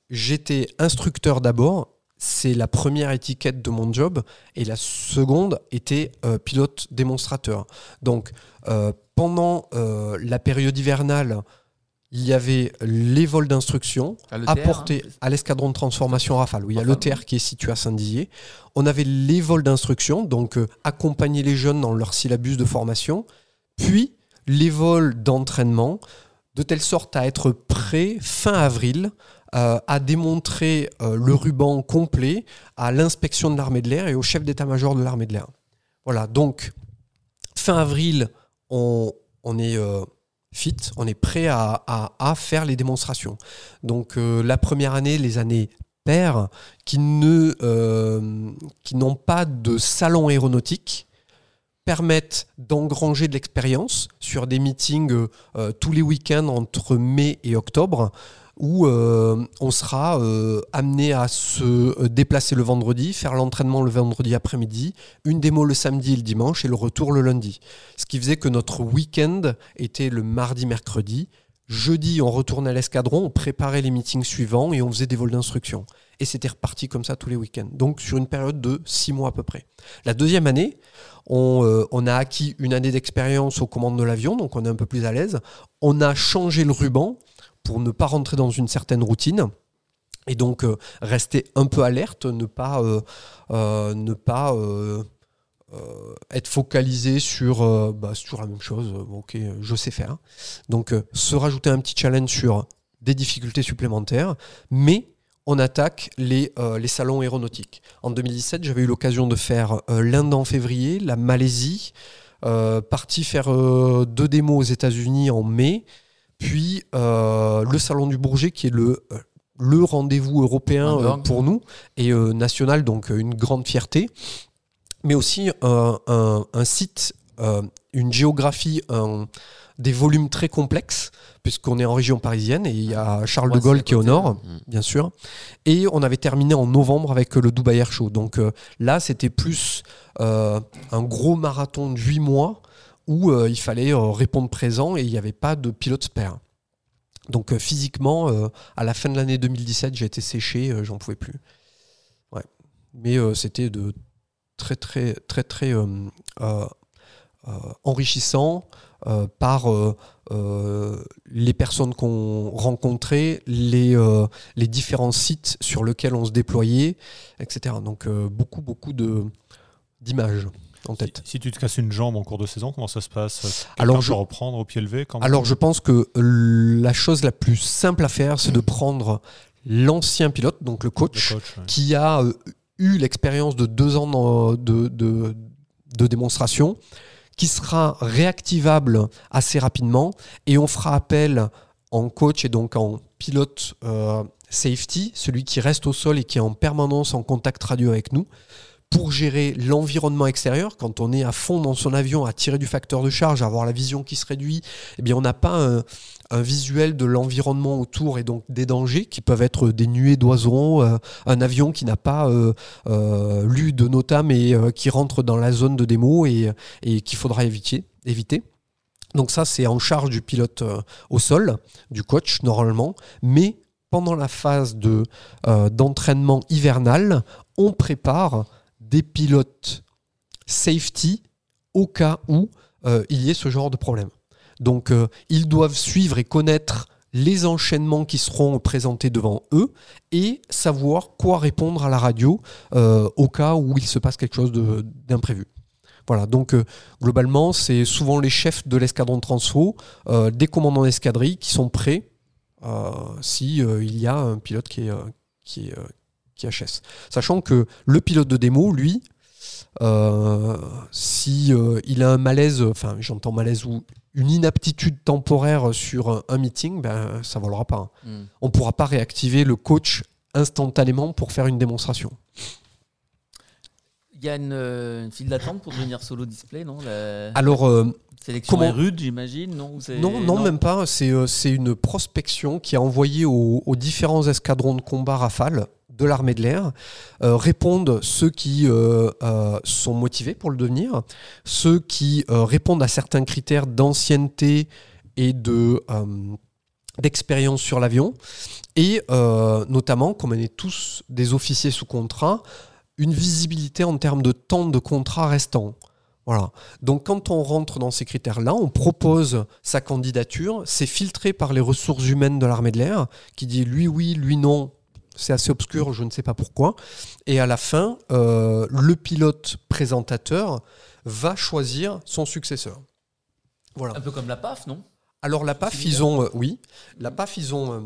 j'étais instructeur d'abord c'est la première étiquette de mon job et la seconde était euh, pilote démonstrateur. Donc euh, pendant euh, la période hivernale, il y avait les vols d'instruction apportés hein. à l'escadron de transformation Rafale, où il y a l'ETR qui est situé à Saint-Dizier. On avait les vols d'instruction, donc accompagner les jeunes dans leur syllabus de formation, puis les vols d'entraînement, de telle sorte à être prêt fin avril euh, a démontré euh, le ruban complet à l'inspection de l'armée de l'air et au chef d'état-major de l'armée de l'air. Voilà, donc fin avril, on, est euh, fit, on est prêt à, faire les démonstrations. Donc la première année, les années paires, qui n'ont pas de salon aéronautique, permettent d'engranger de l'expérience sur des meetings tous les week-ends entre mai et octobre où euh, on sera euh, amené à se euh, déplacer le vendredi, faire l'entraînement le vendredi après-midi, une démo le samedi et le dimanche et le retour le lundi. Ce qui faisait que notre week-end était le mardi-mercredi. Jeudi, on retournait à l'escadron, on préparait les meetings suivants et on faisait des vols d'instruction. Et c'était reparti comme ça tous les week-ends. Donc sur une période de six mois à peu près. La deuxième année, on, on a acquis une année d'expérience aux commandes de l'avion, donc on est un peu plus à l'aise. On a changé le ruban pour ne pas rentrer dans une certaine routine. Et donc euh, rester un peu alerte, ne pas, euh, euh, être focalisé sur, bah, sur la même chose. ok, je sais faire. Donc, se rajouter un petit challenge sur des difficultés supplémentaires, mais on attaque les, les salons aéronautiques. En 2017, j'avais eu l'occasion de faire l'Inde en février, la Malaisie, parti faire deux démos aux États-Unis en mai, puis le salon du Bourget qui est le le rendez-vous européen euh, pour nous et euh, national, donc euh, une grande fierté, mais aussi un, site, une géographie, des volumes très complexes, puisqu'on est en région parisienne et il y a Charles de Gaulle qui est au nord, mm. bien sûr. Et on avait terminé en novembre avec le Dubai Air Show. Donc là, c'était plus un gros marathon de 8 mois où il fallait répondre présent et il n'y avait pas de pilote spare. Donc euh, physiquement, euh, à la fin de l'année 2017, j'ai été séché, euh, j'en pouvais plus. Mais c'était de très très très très enrichissant par les personnes qu'on rencontrait, les, les différents sites sur lesquels on se déployait, etc. Donc beaucoup beaucoup d'images. Si, tu te casses une jambe en cours de saison, comment ça se passe? Alors je reprendre au pied levé Alors je pense que la chose la plus simple à faire, c'est de prendre l'ancien pilote, donc le coach, qui a euh, eu l'expérience de deux ans de, de, démonstration, qui sera réactivable assez rapidement, et on fera appel en coach et donc en pilote euh, safety, celui qui reste au sol et qui est en permanence en contact radio avec nous, pour gérer l'environnement extérieur, quand on est à fond dans son avion, à tirer du facteur de charge, à avoir la vision qui se réduit, eh bien on n'a pas un, visuel de l'environnement autour et donc des dangers qui peuvent être des nuées d'oiseaux, euh, un avion qui n'a pas euh, euh, lu de notam et qui rentre dans la zone de démo et, qu'il faudra éviter. éviter. Donc ça, c'est en charge du pilote au sol, du coach normalement, mais pendant la phase de d'entraînement hivernal, on prépare des pilotes safety au cas où euh, il y ait ce genre de problème. Donc euh, ils doivent suivre et connaître les enchaînements qui seront présentés devant eux et savoir quoi répondre à la radio euh, au cas où il se passe quelque chose d'imprévu. Voilà, donc globalement, c'est souvent les chefs de l'escadron de transfo, des commandants d'escadrille qui sont prêts si il y a un pilote qui est, Sachant que le pilote de démo, lui, euh, si euh, il a un malaise, enfin j'entends malaise ou une inaptitude temporaire sur un, meeting, ben ça volera pas. On hmm. On pourra pas réactiver le coach instantanément pour faire une démonstration. Il y a une, file d'attente pour devenir solo display, non Alors, euh, sélection comment... est rude, j'imagine, non, non, non même pas. C'est une prospection qui est envoyée aux, aux différents escadrons de combat Rafale de l'armée de l'air, euh, répondent ceux qui euh, euh, sont motivés pour le devenir, ceux qui répondent à certains critères d'ancienneté et de d'expérience sur l'avion, et notamment, comme on est tous des officiers sous contrat, une visibilité en termes de temps de contrat restant. Voilà. Donc quand on rentre dans ces critères-là, on propose sa candidature, c'est filtré par les ressources humaines de l'armée de l'air, qui dit lui oui, lui non, c'est assez obscur, je ne sais pas pourquoi. Et à la fin, euh, le pilote présentateur va choisir son successeur. Voilà. Un peu comme la PAF, non? Alors la PAF, ils ont, euh, oui, la PAF, ils ont, euh,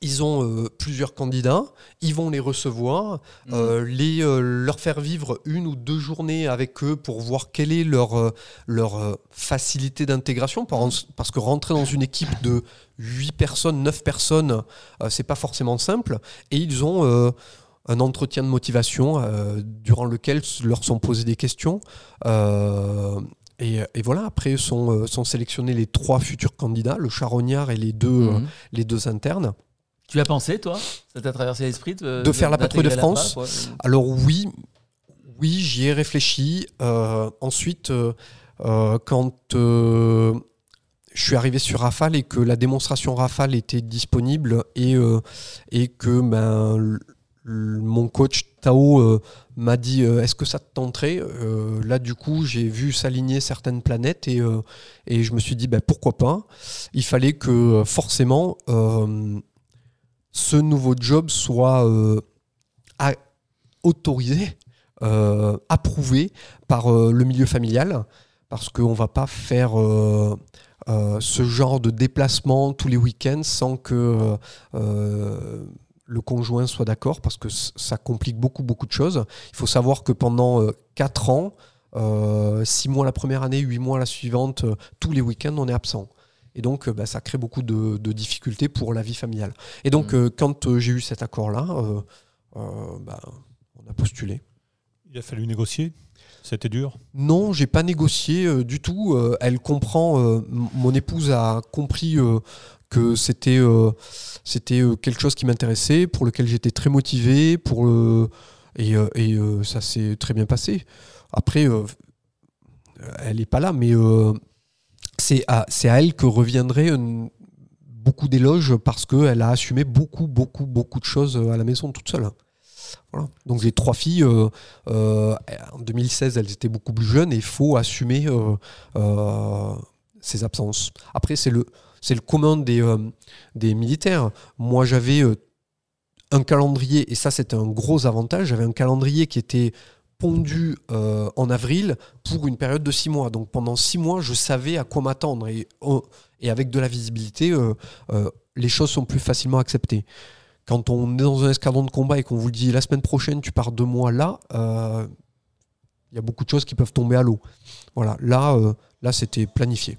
ils ont plusieurs candidats, ils vont les recevoir, mmh. les, leur faire vivre une ou deux journées avec eux pour voir quelle est leur, leur facilité d'intégration, parce que rentrer dans une équipe de 8 personnes, 9 personnes, euh, c'est pas forcément simple. Et ils ont euh, un entretien de motivation euh, durant lequel leur sont posées des questions. Et, voilà, après sont, sont sélectionnés les trois futurs candidats, le charognard et les deux, mhm. les deux internes. Tu as pensé, toi Ça t'a traversé l'esprit de, faire la patrouille de France Alors oui, oui, j'y ai réfléchi. ensuite, quand je suis arrivé sur Rafale et que la démonstration Rafale était disponible et, euh, et que ben, mon coach Tao euh, m'a dit euh, est-ce que ça te tenterait? Là du coup j'ai vu s'aligner certaines planètes et, et je me suis dit ben, pourquoi pas? Il fallait que forcément ce nouveau job soit autorisé approuvée par le milieu familial, parce qu'on ne va pas faire ce genre de déplacement tous les week-ends sans que le conjoint soit d'accord, parce que ça complique beaucoup, beaucoup de choses. Il faut savoir que pendant 4 ans, euh, six mois la première année, huit mois la suivante, euh, tous les week-ends, on est absent. Et donc, euh, bah, ça crée beaucoup de, difficultés pour la vie familiale. Et donc, mm. quand j'ai eu cet accord-là, bah, on a postulé. Il a fallu négocier? C'était dur? Non, j'ai pas négocié du tout. elle comprend, mon épouse a compris que c'était c'était quelque chose qui m'intéressait, pour lequel j'étais très motivé, pour et, et ça s'est très bien passé. Après, euh, elle n'est pas là, mais euh, c'est à, elle que reviendrait beaucoup d'éloges parce qu'elle a assumé beaucoup, beaucoup, beaucoup de choses à la maison toute seule. Donc j'ai trois filles. Euh, en 2016, elles étaient beaucoup plus jeunes et il faut assumer ces absences. Après, c'est le, c'est le commun des, des militaires. Moi, j'avais un calendrier, et ça, c'était un gros avantage. J'avais un calendrier qui était euh, en avril pour une période de six mois. Donc pendant six mois, je savais à quoi m'attendre. Et, et avec de la visibilité, euh, euh, les choses sont plus facilement acceptées. Quand on est dans un escadron de combat et qu'on vous dit la semaine prochaine, tu pars deux mois là, il y a beaucoup de choses qui peuvent tomber à l'eau. Voilà, là, là c'était planifié.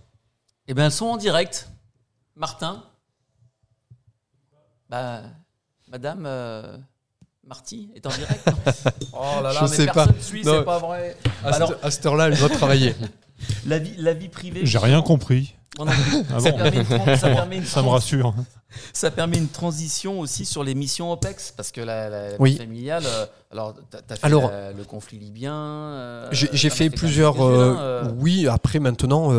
Eh bien, elles sont en direct. Martin bah, Madame Marty est en direct Oh là là, je mais sais personne pas. suit, c'est pas vrai. À, Alors, à cette heure-là, elle doit travailler. La vie, la vie privée. J'ai rien compris. Ah ça, permet une, ça, permet une ça me rassure. Ça permet une transition aussi sur les missions OPEX, parce que la, la vie familiale, euh, alors tu as fait alors, le conflit libyen. Euh, j'ai fait, plusieurs. Euh, oui, après maintenant,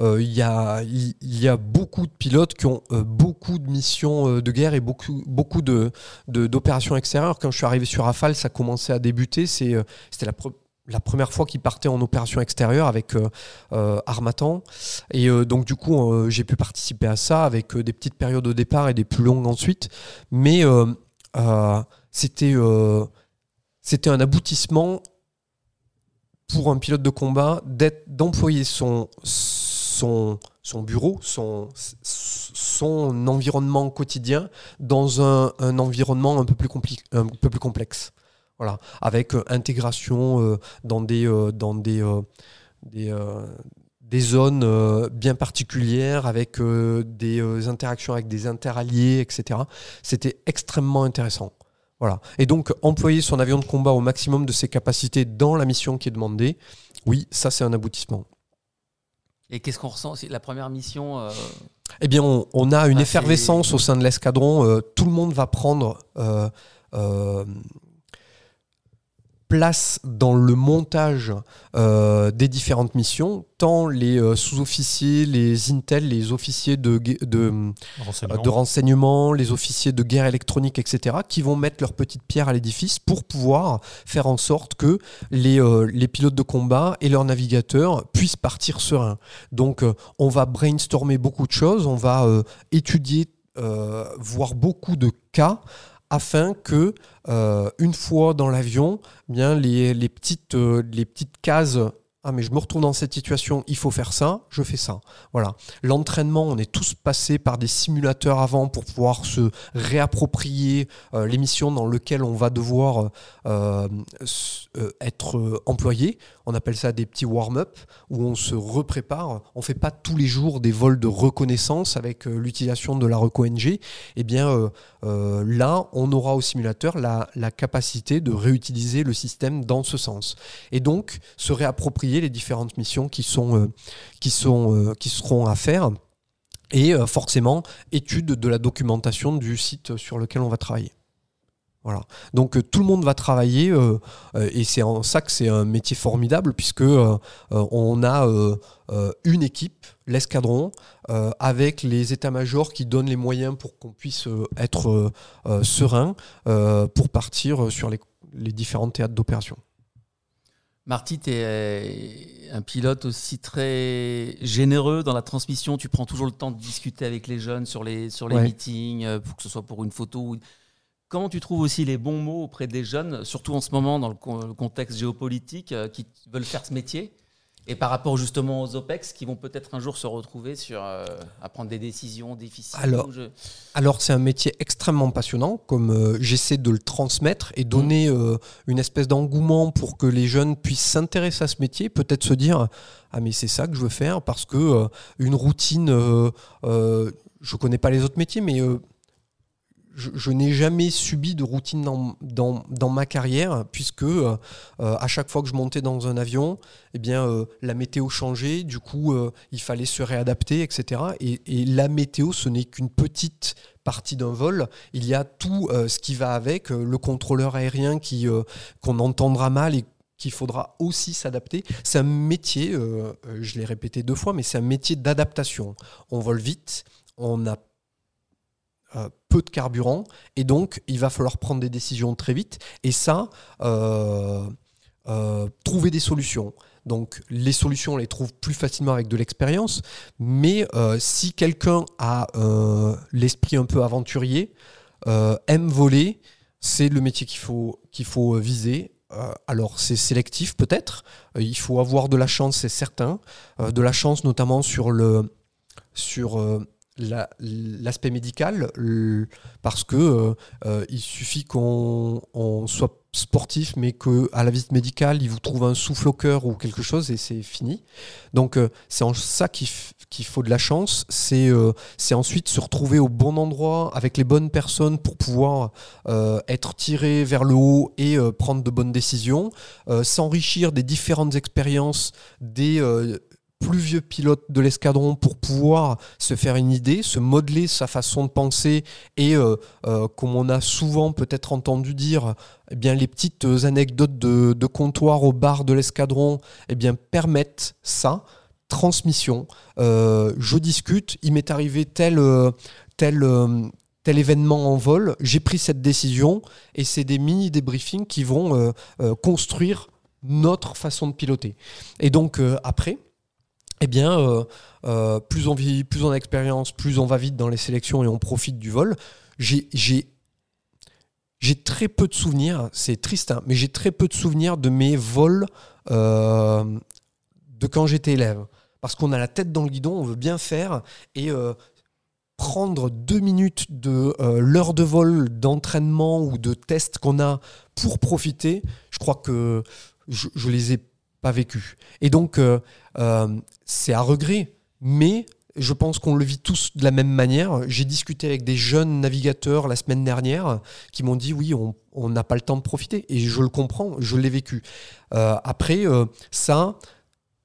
il y, a, y, y, a beaucoup de pilotes qui ont beaucoup de missions de guerre et beaucoup, beaucoup d'opérations de, extérieures. Quand je suis arrivé sur Rafale, ça commençait à débuter. C'était la première la première fois qu'il partait en opération extérieure avec euh, euh, Armatan. Et euh, donc du coup, j'ai pu participer à ça avec des petites périodes au départ et des plus longues ensuite. Mais c'était c'était un aboutissement pour un pilote de combat d'employer son, son, son bureau, son, son environnement quotidien dans un, un environnement un peu plus, un peu plus complexe. Voilà, avec euh, intégration euh, dans des, euh, dans des, des, des zones bien particulières, avec des interactions avec des interalliés, etc. C'était extrêmement intéressant. Voilà. Et donc, employer son avion de combat au maximum de ses capacités dans la mission qui est demandée, oui, ça c'est un aboutissement. Et qu'est-ce qu'on ressent La première mission Eh bien, on, a une effervescence au sein de l'escadron. tout le monde va prendre place dans le montage euh, des différentes missions, tant les euh, sous-officiers, les intel, les officiers de, de, renseignement. de, renseignement. les officiers de guerre électronique, etc., qui vont mettre leur petite pierre à l'édifice pour pouvoir faire en sorte que les, euh, les pilotes de combat et leurs navigateurs puissent partir sereins. Donc on va brainstormer beaucoup de choses, on va étudier, voir beaucoup de cas afin que, euh, une fois dans l'avion, euh, les petites cases ah mais je me retrouve dans cette situation, il faut faire ça, je fais ça. Voilà. L'entraînement, on est tous passés par des simulateurs avant pour pouvoir se réapproprier euh, l'émission dans laquelle on va devoir euh, euh, être employé. On appelle ça des petits warm-up où on se reprépare. On fait pas tous les jours des vols de reconnaissance avec l'utilisation de la reco NG. Eh bien là, on aura au simulateur la, la capacité de réutiliser le système dans ce sens. Et donc se réapproprier les différentes missions euh, euh, qui seront à faire et euh, forcément étude de la documentation du site sur lequel on va travailler. Voilà. Donc tout le monde va travailler et c'est en ça que c'est un métier formidable puisque on a une équipe, l'escadron, avec les états-majors qui donnent les moyens pour qu'on puisse être serein pour partir sur les différents théâtres d'opération. Marty, tu es euh, un pilote aussi très généreux dans la transmission. Tu prends toujours le temps de discuter avec les jeunes sur les, sur les meetings, euh, pour que ce soit pour une photo. comment tu trouves aussi les bons mots auprès des jeunes, surtout en ce moment dans le, contexte géopolitique, qui veulent faire ce métier? Et par rapport justement aux OPEX qui vont peut-être un jour se retrouver sur, euh, à prendre des décisions difficiles Alors, alors c'est un métier extrêmement passionnant, comme euh, j'essaie de le transmettre et donner mmh. euh, une espèce d'engouement pour que les jeunes puissent s'intéresser à ce métier, peut-être se dire ah mais c'est ça que je veux faire parce que une routine, je connais pas les autres métiers, mais je, n'ai jamais subi de routine dans, dans, ma carrière, puisque euh, euh, à chaque fois que je montais dans un avion, eh bien, euh, la météo changeait, du coup, il fallait se réadapter, etc. Et, la météo, ce n'est qu'une petite partie d'un vol. Il y a tout ce qui va avec, le contrôleur aérien qui qu'on entendra mal et qu'il faudra aussi s'adapter. C'est un métier, je l'ai répété deux fois, mais c'est un métier d'adaptation. On vole vite, on a euh, peu de carburant et donc il va falloir prendre des décisions très vite et ça euh, euh, trouver des solutions. Donc les solutions on les trouve plus facilement avec de l'expérience mais si quelqu'un a l'esprit un peu aventurier aime voler c'est le métier qu'il faut qu'il faut viser. Alors c'est sélectif peut-être, il faut avoir de la chance, c'est certain, de la chance notamment sur le sur l'aspect médical parce que euh, euh, il suffit qu'on soit sportif mais que à la visite médicale il vous trouve un souffle au cœur ou quelque chose et c'est fini. Donc euh, c'est en ça qu'il faut de la chance c'est c'est ensuite se retrouver au bon endroit avec les bonnes personnes pour pouvoir être tiré vers le haut et prendre de bonnes décisions s'enrichir des différentes expériences des plus vieux pilote de l'escadron pour pouvoir se faire une idée, se modeler sa façon de penser et, euh, euh, comme on a souvent peut-être entendu dire, eh bien, les petites anecdotes de, comptoir au bar de l'escadron eh bien, permettent ça. Transmission. Euh, je discute, il m'est arrivé tel, tel, tel événement en vol, j'ai pris cette décision et c'est des mini débriefings qui vont construire notre façon de piloter. Et donc après, eh bien, euh, euh, plus on vit, plus on a d'expérience, plus on va vite dans les sélections et on profite du vol. J'ai très peu de souvenirs, c'est triste, hein, mais j'ai très peu de souvenirs de mes vols euh, de quand j'étais élève. Parce qu'on a la tête dans le guidon, on veut bien faire, et prendre deux minutes de l'heure de vol, d'entraînement ou de test qu'on a pour profiter, je crois que je, je les ai pas vécu. Et donc, euh, euh, c'est à regret, mais je pense qu'on le vit tous de la même manière. J'ai discuté avec des jeunes navigateurs la semaine dernière qui m'ont dit oui, on n'a pas le temps de profiter. Et je le comprends, je l'ai vécu. Euh, après, ça,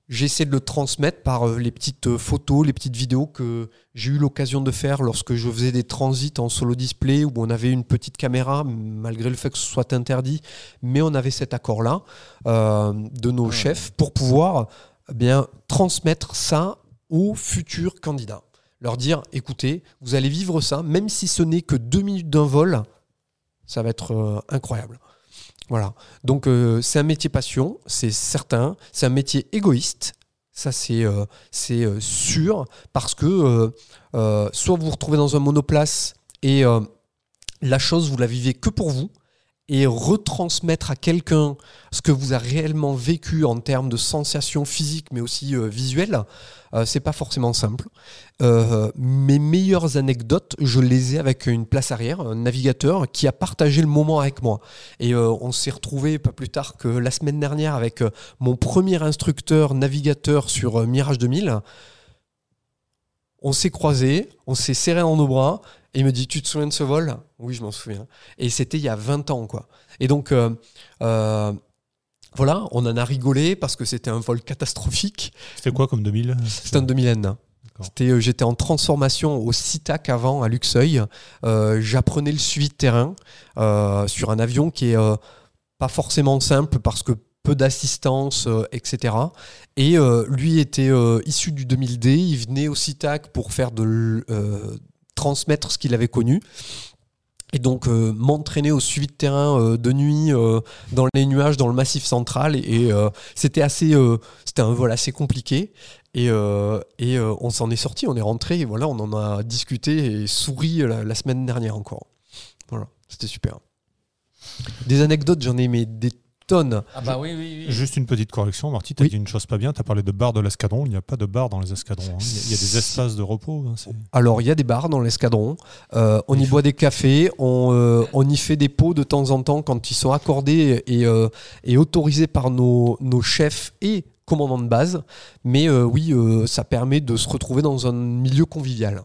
J'essaie de le transmettre par euh, les petites euh, photos, les petites vidéos que j'ai eu l'occasion de faire lorsque je faisais des transits en solo display où on avait une petite caméra, malgré le fait que ce soit interdit, mais on avait cet accord-là euh, de nos chefs pour pouvoir eh bien transmettre ça aux futurs candidats. Leur dire, écoutez, vous allez vivre ça, même si ce n'est que deux minutes d'un vol, ça va être incroyable. Voilà. Donc euh, c'est un métier passion, c'est certain. C'est un métier égoïste, ça c'est euh, euh, sûr, parce que soit vous vous retrouvez dans un monoplace et la chose vous la vivez que pour vous, et retransmettre à quelqu'un ce que vous avez réellement vécu en termes de sensations physiques mais aussi euh, visuelles, euh, c'est pas forcément simple. Euh, mes meilleures anecdotes, je les ai avec une place arrière, un navigateur qui a partagé le moment avec moi. Et on s'est retrouvé pas plus tard que la semaine dernière avec mon premier instructeur navigateur sur Mirage 2000 on s'est croisés, on s'est serré dans nos bras, et il me dit Tu te souviens de ce vol? Oui, je m'en souviens. Et c'était il y a 20 ans, quoi. Et donc, euh, euh, voilà, on en a rigolé parce que c'était un vol catastrophique. C'était quoi comme 2000 C'était un 2000N. Euh, j'étais en transformation au CITAC avant, à Luxeuil. J'apprenais le suivi de terrain sur un avion qui est pas forcément simple parce que peu d'assistance, euh, etc. Et euh, lui était euh, issu du 2000D, il venait au CITAC pour faire de transmettre ce qu'il avait connu. Et donc m'entraîner au suivi de terrain de nuit dans les nuages, dans le massif central. Et, c'était assez, c'était un vol assez compliqué. Et, et on s'en est sorti, on est rentré. Et voilà, on en a discuté et souri la, la semaine dernière encore. Voilà. C'était super. Des anecdotes, j'en ai mais des tonnes. Ah bah oui, oui, oui. Juste une petite correction, Marty, tu as Oui. dit une chose pas bien, tu as parlé de bar de l'escadron, il n'y a pas de bar dans les escadrons. hein. Il y a- il y, a des espaces de repos. hein, Alors, il y a des bars dans l'escadron. Euh, on y boit des cafés. On, euh, on y fait des pots de temps en temps quand ils sont accordés et, euh, et autorisés par nos, nos chefs et commandants de base. Mais euh, oui, euh, ça permet de se retrouver dans un milieu convivial.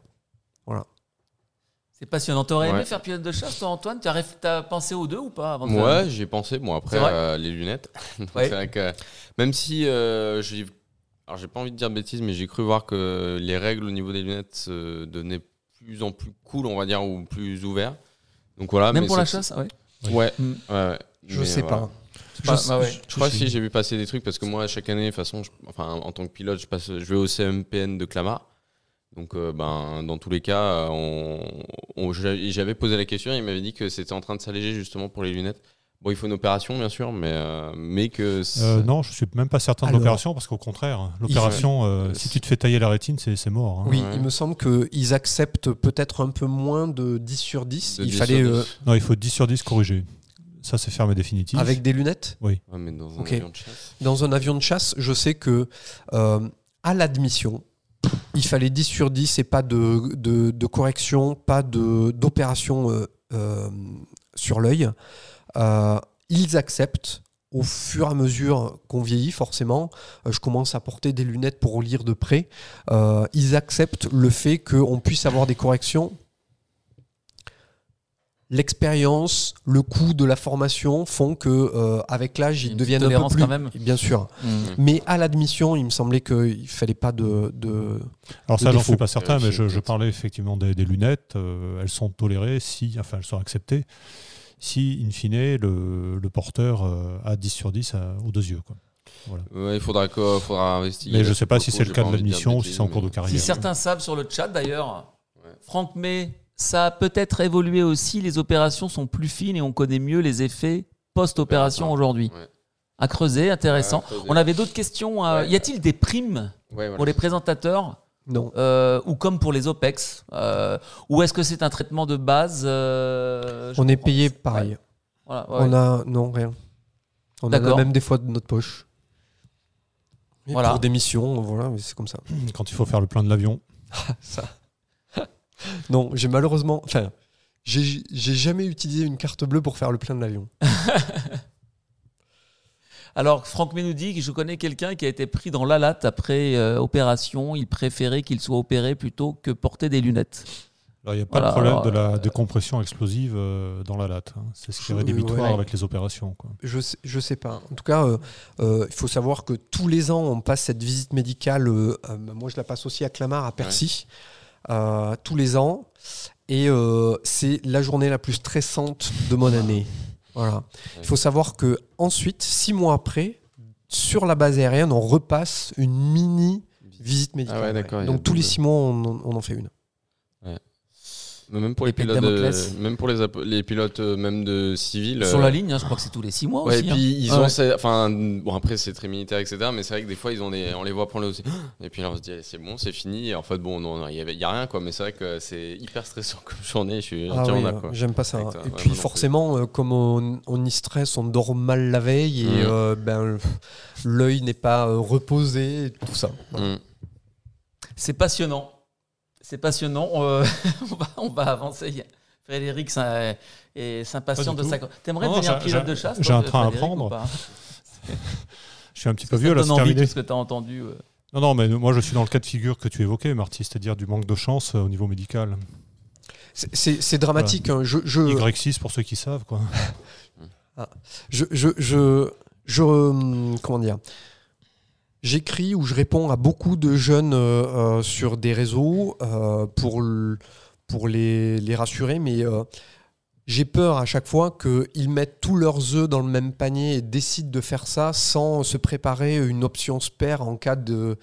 C'est passionnant. T'aurais aimé Ouais. faire pilote de chasse, toi, Antoine? Tu as pensé aux deux ou pas avant de Ouais, j'y ai pensé. Bon, après, C'est vrai euh, les lunettes. Donc, Ouais. c'est vrai que même si euh, j'ai. Alors, j'ai pas envie de dire bêtises, mais j'ai cru voir que les règles au niveau des lunettes se devenaient de plus en plus cool, on va dire, ou plus ouverts. Donc voilà. Même mais pour la c'est- chasse, ah ouais. Ouais, Mm. ouais, ouais. Je Mais sais voilà. pas. Je sais pas, bah ouais. Je crois que si j'ai vu passer des trucs parce que moi chaque année de toute façon je- enfin en tant que pilote je passe je vais au CMPN de Clamart donc euh, ben dans tous les cas euh, on, on- j'a- j'avais posé la question il m'avait dit que c'était en train de s'alléger justement pour les lunettes bon il faut une opération bien sûr mais euh, mais que Euh, non, je suis même pas certain de l'opération parce qu'au contraire, l'opération, euh, si tu te fais tailler la rétine, c'est c'est mort. hein. Oui, Ouais. il me semble qu'ils acceptent peut-être un peu moins de 10 sur 10. de il 10 fallait sur 10. euh, Non, il faut 10 sur 10 corriger. Ça, c'est fermé définitif. avec des lunettes? Ouais, mais dans un Ok. avion de chasse. Dans un avion de chasse, je sais que euh, à l'admission, il fallait 10 sur 10 et pas de, correction, pas d'opération euh, euh, sur l'œil. Euh, ils acceptent au fur et à mesure qu'on vieillit, forcément, je commence à porter des lunettes pour lire de près. Ils acceptent le fait qu'on puisse avoir des corrections. L'expérience, le coût de la formation font que, euh, avec l'âge, ils deviennent un peu plus. quand même. Bien sûr. Mm. Mais à l'admission, il me semblait qu'il fallait pas de. de... Alors de ça, j'en suis pas certain, mais je, parlais effectivement des, des lunettes. euh, elles sont tolérées si, enfin, elles sont acceptées si, in fine, le, le porteur euh, a 10 sur 10 à- aux deux yeux. Quoi. Ouais, il faudra quoi? Faudra investiguer Mais je là, sais pas si c'est le cas de l'admission ou si c'est en cours de carrière. Si certains savent sur le chat d'ailleurs, Ouais. Franck May, ça a peut-être évolué aussi. Les opérations sont plus fines et on connaît mieux les effets post-opération aujourd'hui. Ouais. À creuser, intéressant. Ouais, à creuser. On avait d'autres questions. euh, Ouais. Y a-t-il des primes Ouais, voilà. pour les présentateurs Non. euh, ou comme pour les OPEX euh, Ou est-ce que c'est un traitement de base euh, On est payé pareil. Voilà, ouais. On a. Non, rien. On en a même des fois de notre poche. Et Voilà. Pour des missions, voilà, c'est comme ça. Quand il faut faire le plein de l'avion. ça. Non, j'ai malheureusement. Enfin, j'ai jamais utilisé une carte bleue pour faire le plein de l'avion. Alors, Franck May nous dit que je connais quelqu'un qui a été pris dans la latte après euh, opération. Il préférait qu'il soit opéré plutôt que porter des lunettes. Alors, il n'y a pas Voilà, de problème alors, de la euh, décompression explosive euh, dans la latte. hein. C'est ce qui est rédhibitoire ouais. avec les opérations. Quoi. Je sais, je sais pas. En tout cas, euh, euh, il faut savoir que tous les ans, on passe cette visite médicale. euh, euh, moi, je la passe aussi à Clamart, à Percy, euh, tous les ans. Et euh, c'est la journée la plus stressante de mon année. Voilà. Il faut savoir que ensuite, six mois après, sur la base aérienne, on repasse une mini visite médicale. Ah ouais, Donc tous les six mois, on en fait une. Mais même pour les pilotes, de- même pour les, les pilotes euh, même de civils. Sur euh, la ligne, hein, je crois que c'est tous les six mois Ouais, aussi. et hein. puis ils Ah ont, ouais. enfin, bon après c'est très militaire etc. Mais c'est vrai que des fois ils ont des, on les voit prendre le aussi. Et puis là on se dit c'est bon, c'est fini. Et en fait bon, non, non, il y avait, il y a rien quoi. Mais c'est vrai que c'est hyper stressant comme journée. Je suis Ah oui. J'aime pas ça. Toi, et ouais, puis forcément, euh, comme on, on y stresse, on dort mal la veille et Mm. euh, ben, l'œil n'est pas euh, reposé, et tout ça. Mm. C'est passionnant. C'est passionnant. Euh, on, va, on va avancer. Frédéric ça, est s'impatient Pas de tout. T'aimerais devenir pilote de chasse j'ai un train à prendre. Je suis un petit peu vieux, là, c'est envie, terminé. tout ce que tu as entendu. euh. Non, non, mais moi je suis dans le cas de figure que tu évoquais, Marty, c'est-à-dire du manque de chance euh, au niveau médical. C'est- dramatique. hein. Je, je, Y6 pour ceux qui savent, quoi. je, je, je, je, euh, comment dire? J'écris ou je réponds à beaucoup de jeunes euh, euh, sur des réseaux euh, pour, pour les, les rassurer, mais j'ai peur à chaque fois qu'ils mettent tous leurs œufs dans le même panier et décident de faire ça sans se préparer une option spare en cas de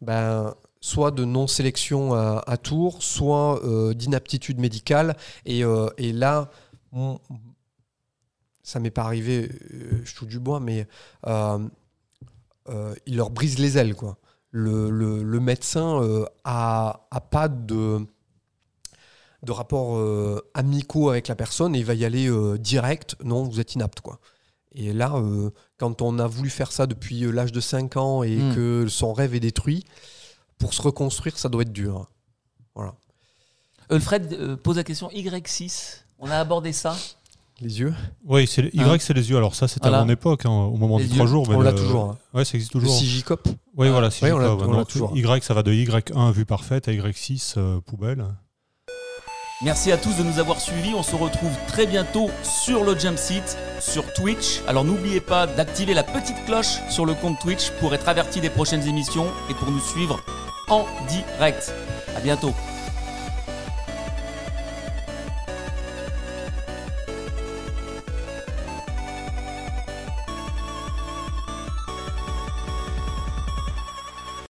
ben, soit de non-sélection à, tour, soit d'inaptitude médicale. Et, et là, mon- ça m'est pas arrivé, je touche du bois, mais il leur brise les ailes. Quoi. Le, le- le médecin euh, a, a pas de de rapports euh, amicaux avec la personne et il va y aller euh, direct, non, vous êtes inapte. Quoi. Et là, euh, quand on a voulu faire ça depuis l'âge de 5 ans et Hmm. que son rêve est détruit, pour se reconstruire, ça doit être dur. Voilà. Alfred euh, pose la question Y6. On a abordé ça. Les yeux Oui, c'est les- Y, Hein c'est les yeux. Alors ça, c'était Voilà. à mon époque, hein, au moment Les des yeux. 3 jours. mais On l'a le- toujours. hein. Ouais, ça existe Le toujours. Sigicop Oui, voilà, Ouais, on on l'a donc, toujours. Y, ça va de Y1 vue parfaite à Y6 euh, poubelle. Merci à tous de nous avoir suivis. On se retrouve très bientôt sur le Jump Seat, sur Twitch. Alors n'oubliez pas d'activer la petite cloche sur le compte Twitch pour être averti des prochaines émissions et pour nous suivre en direct. À bientôt.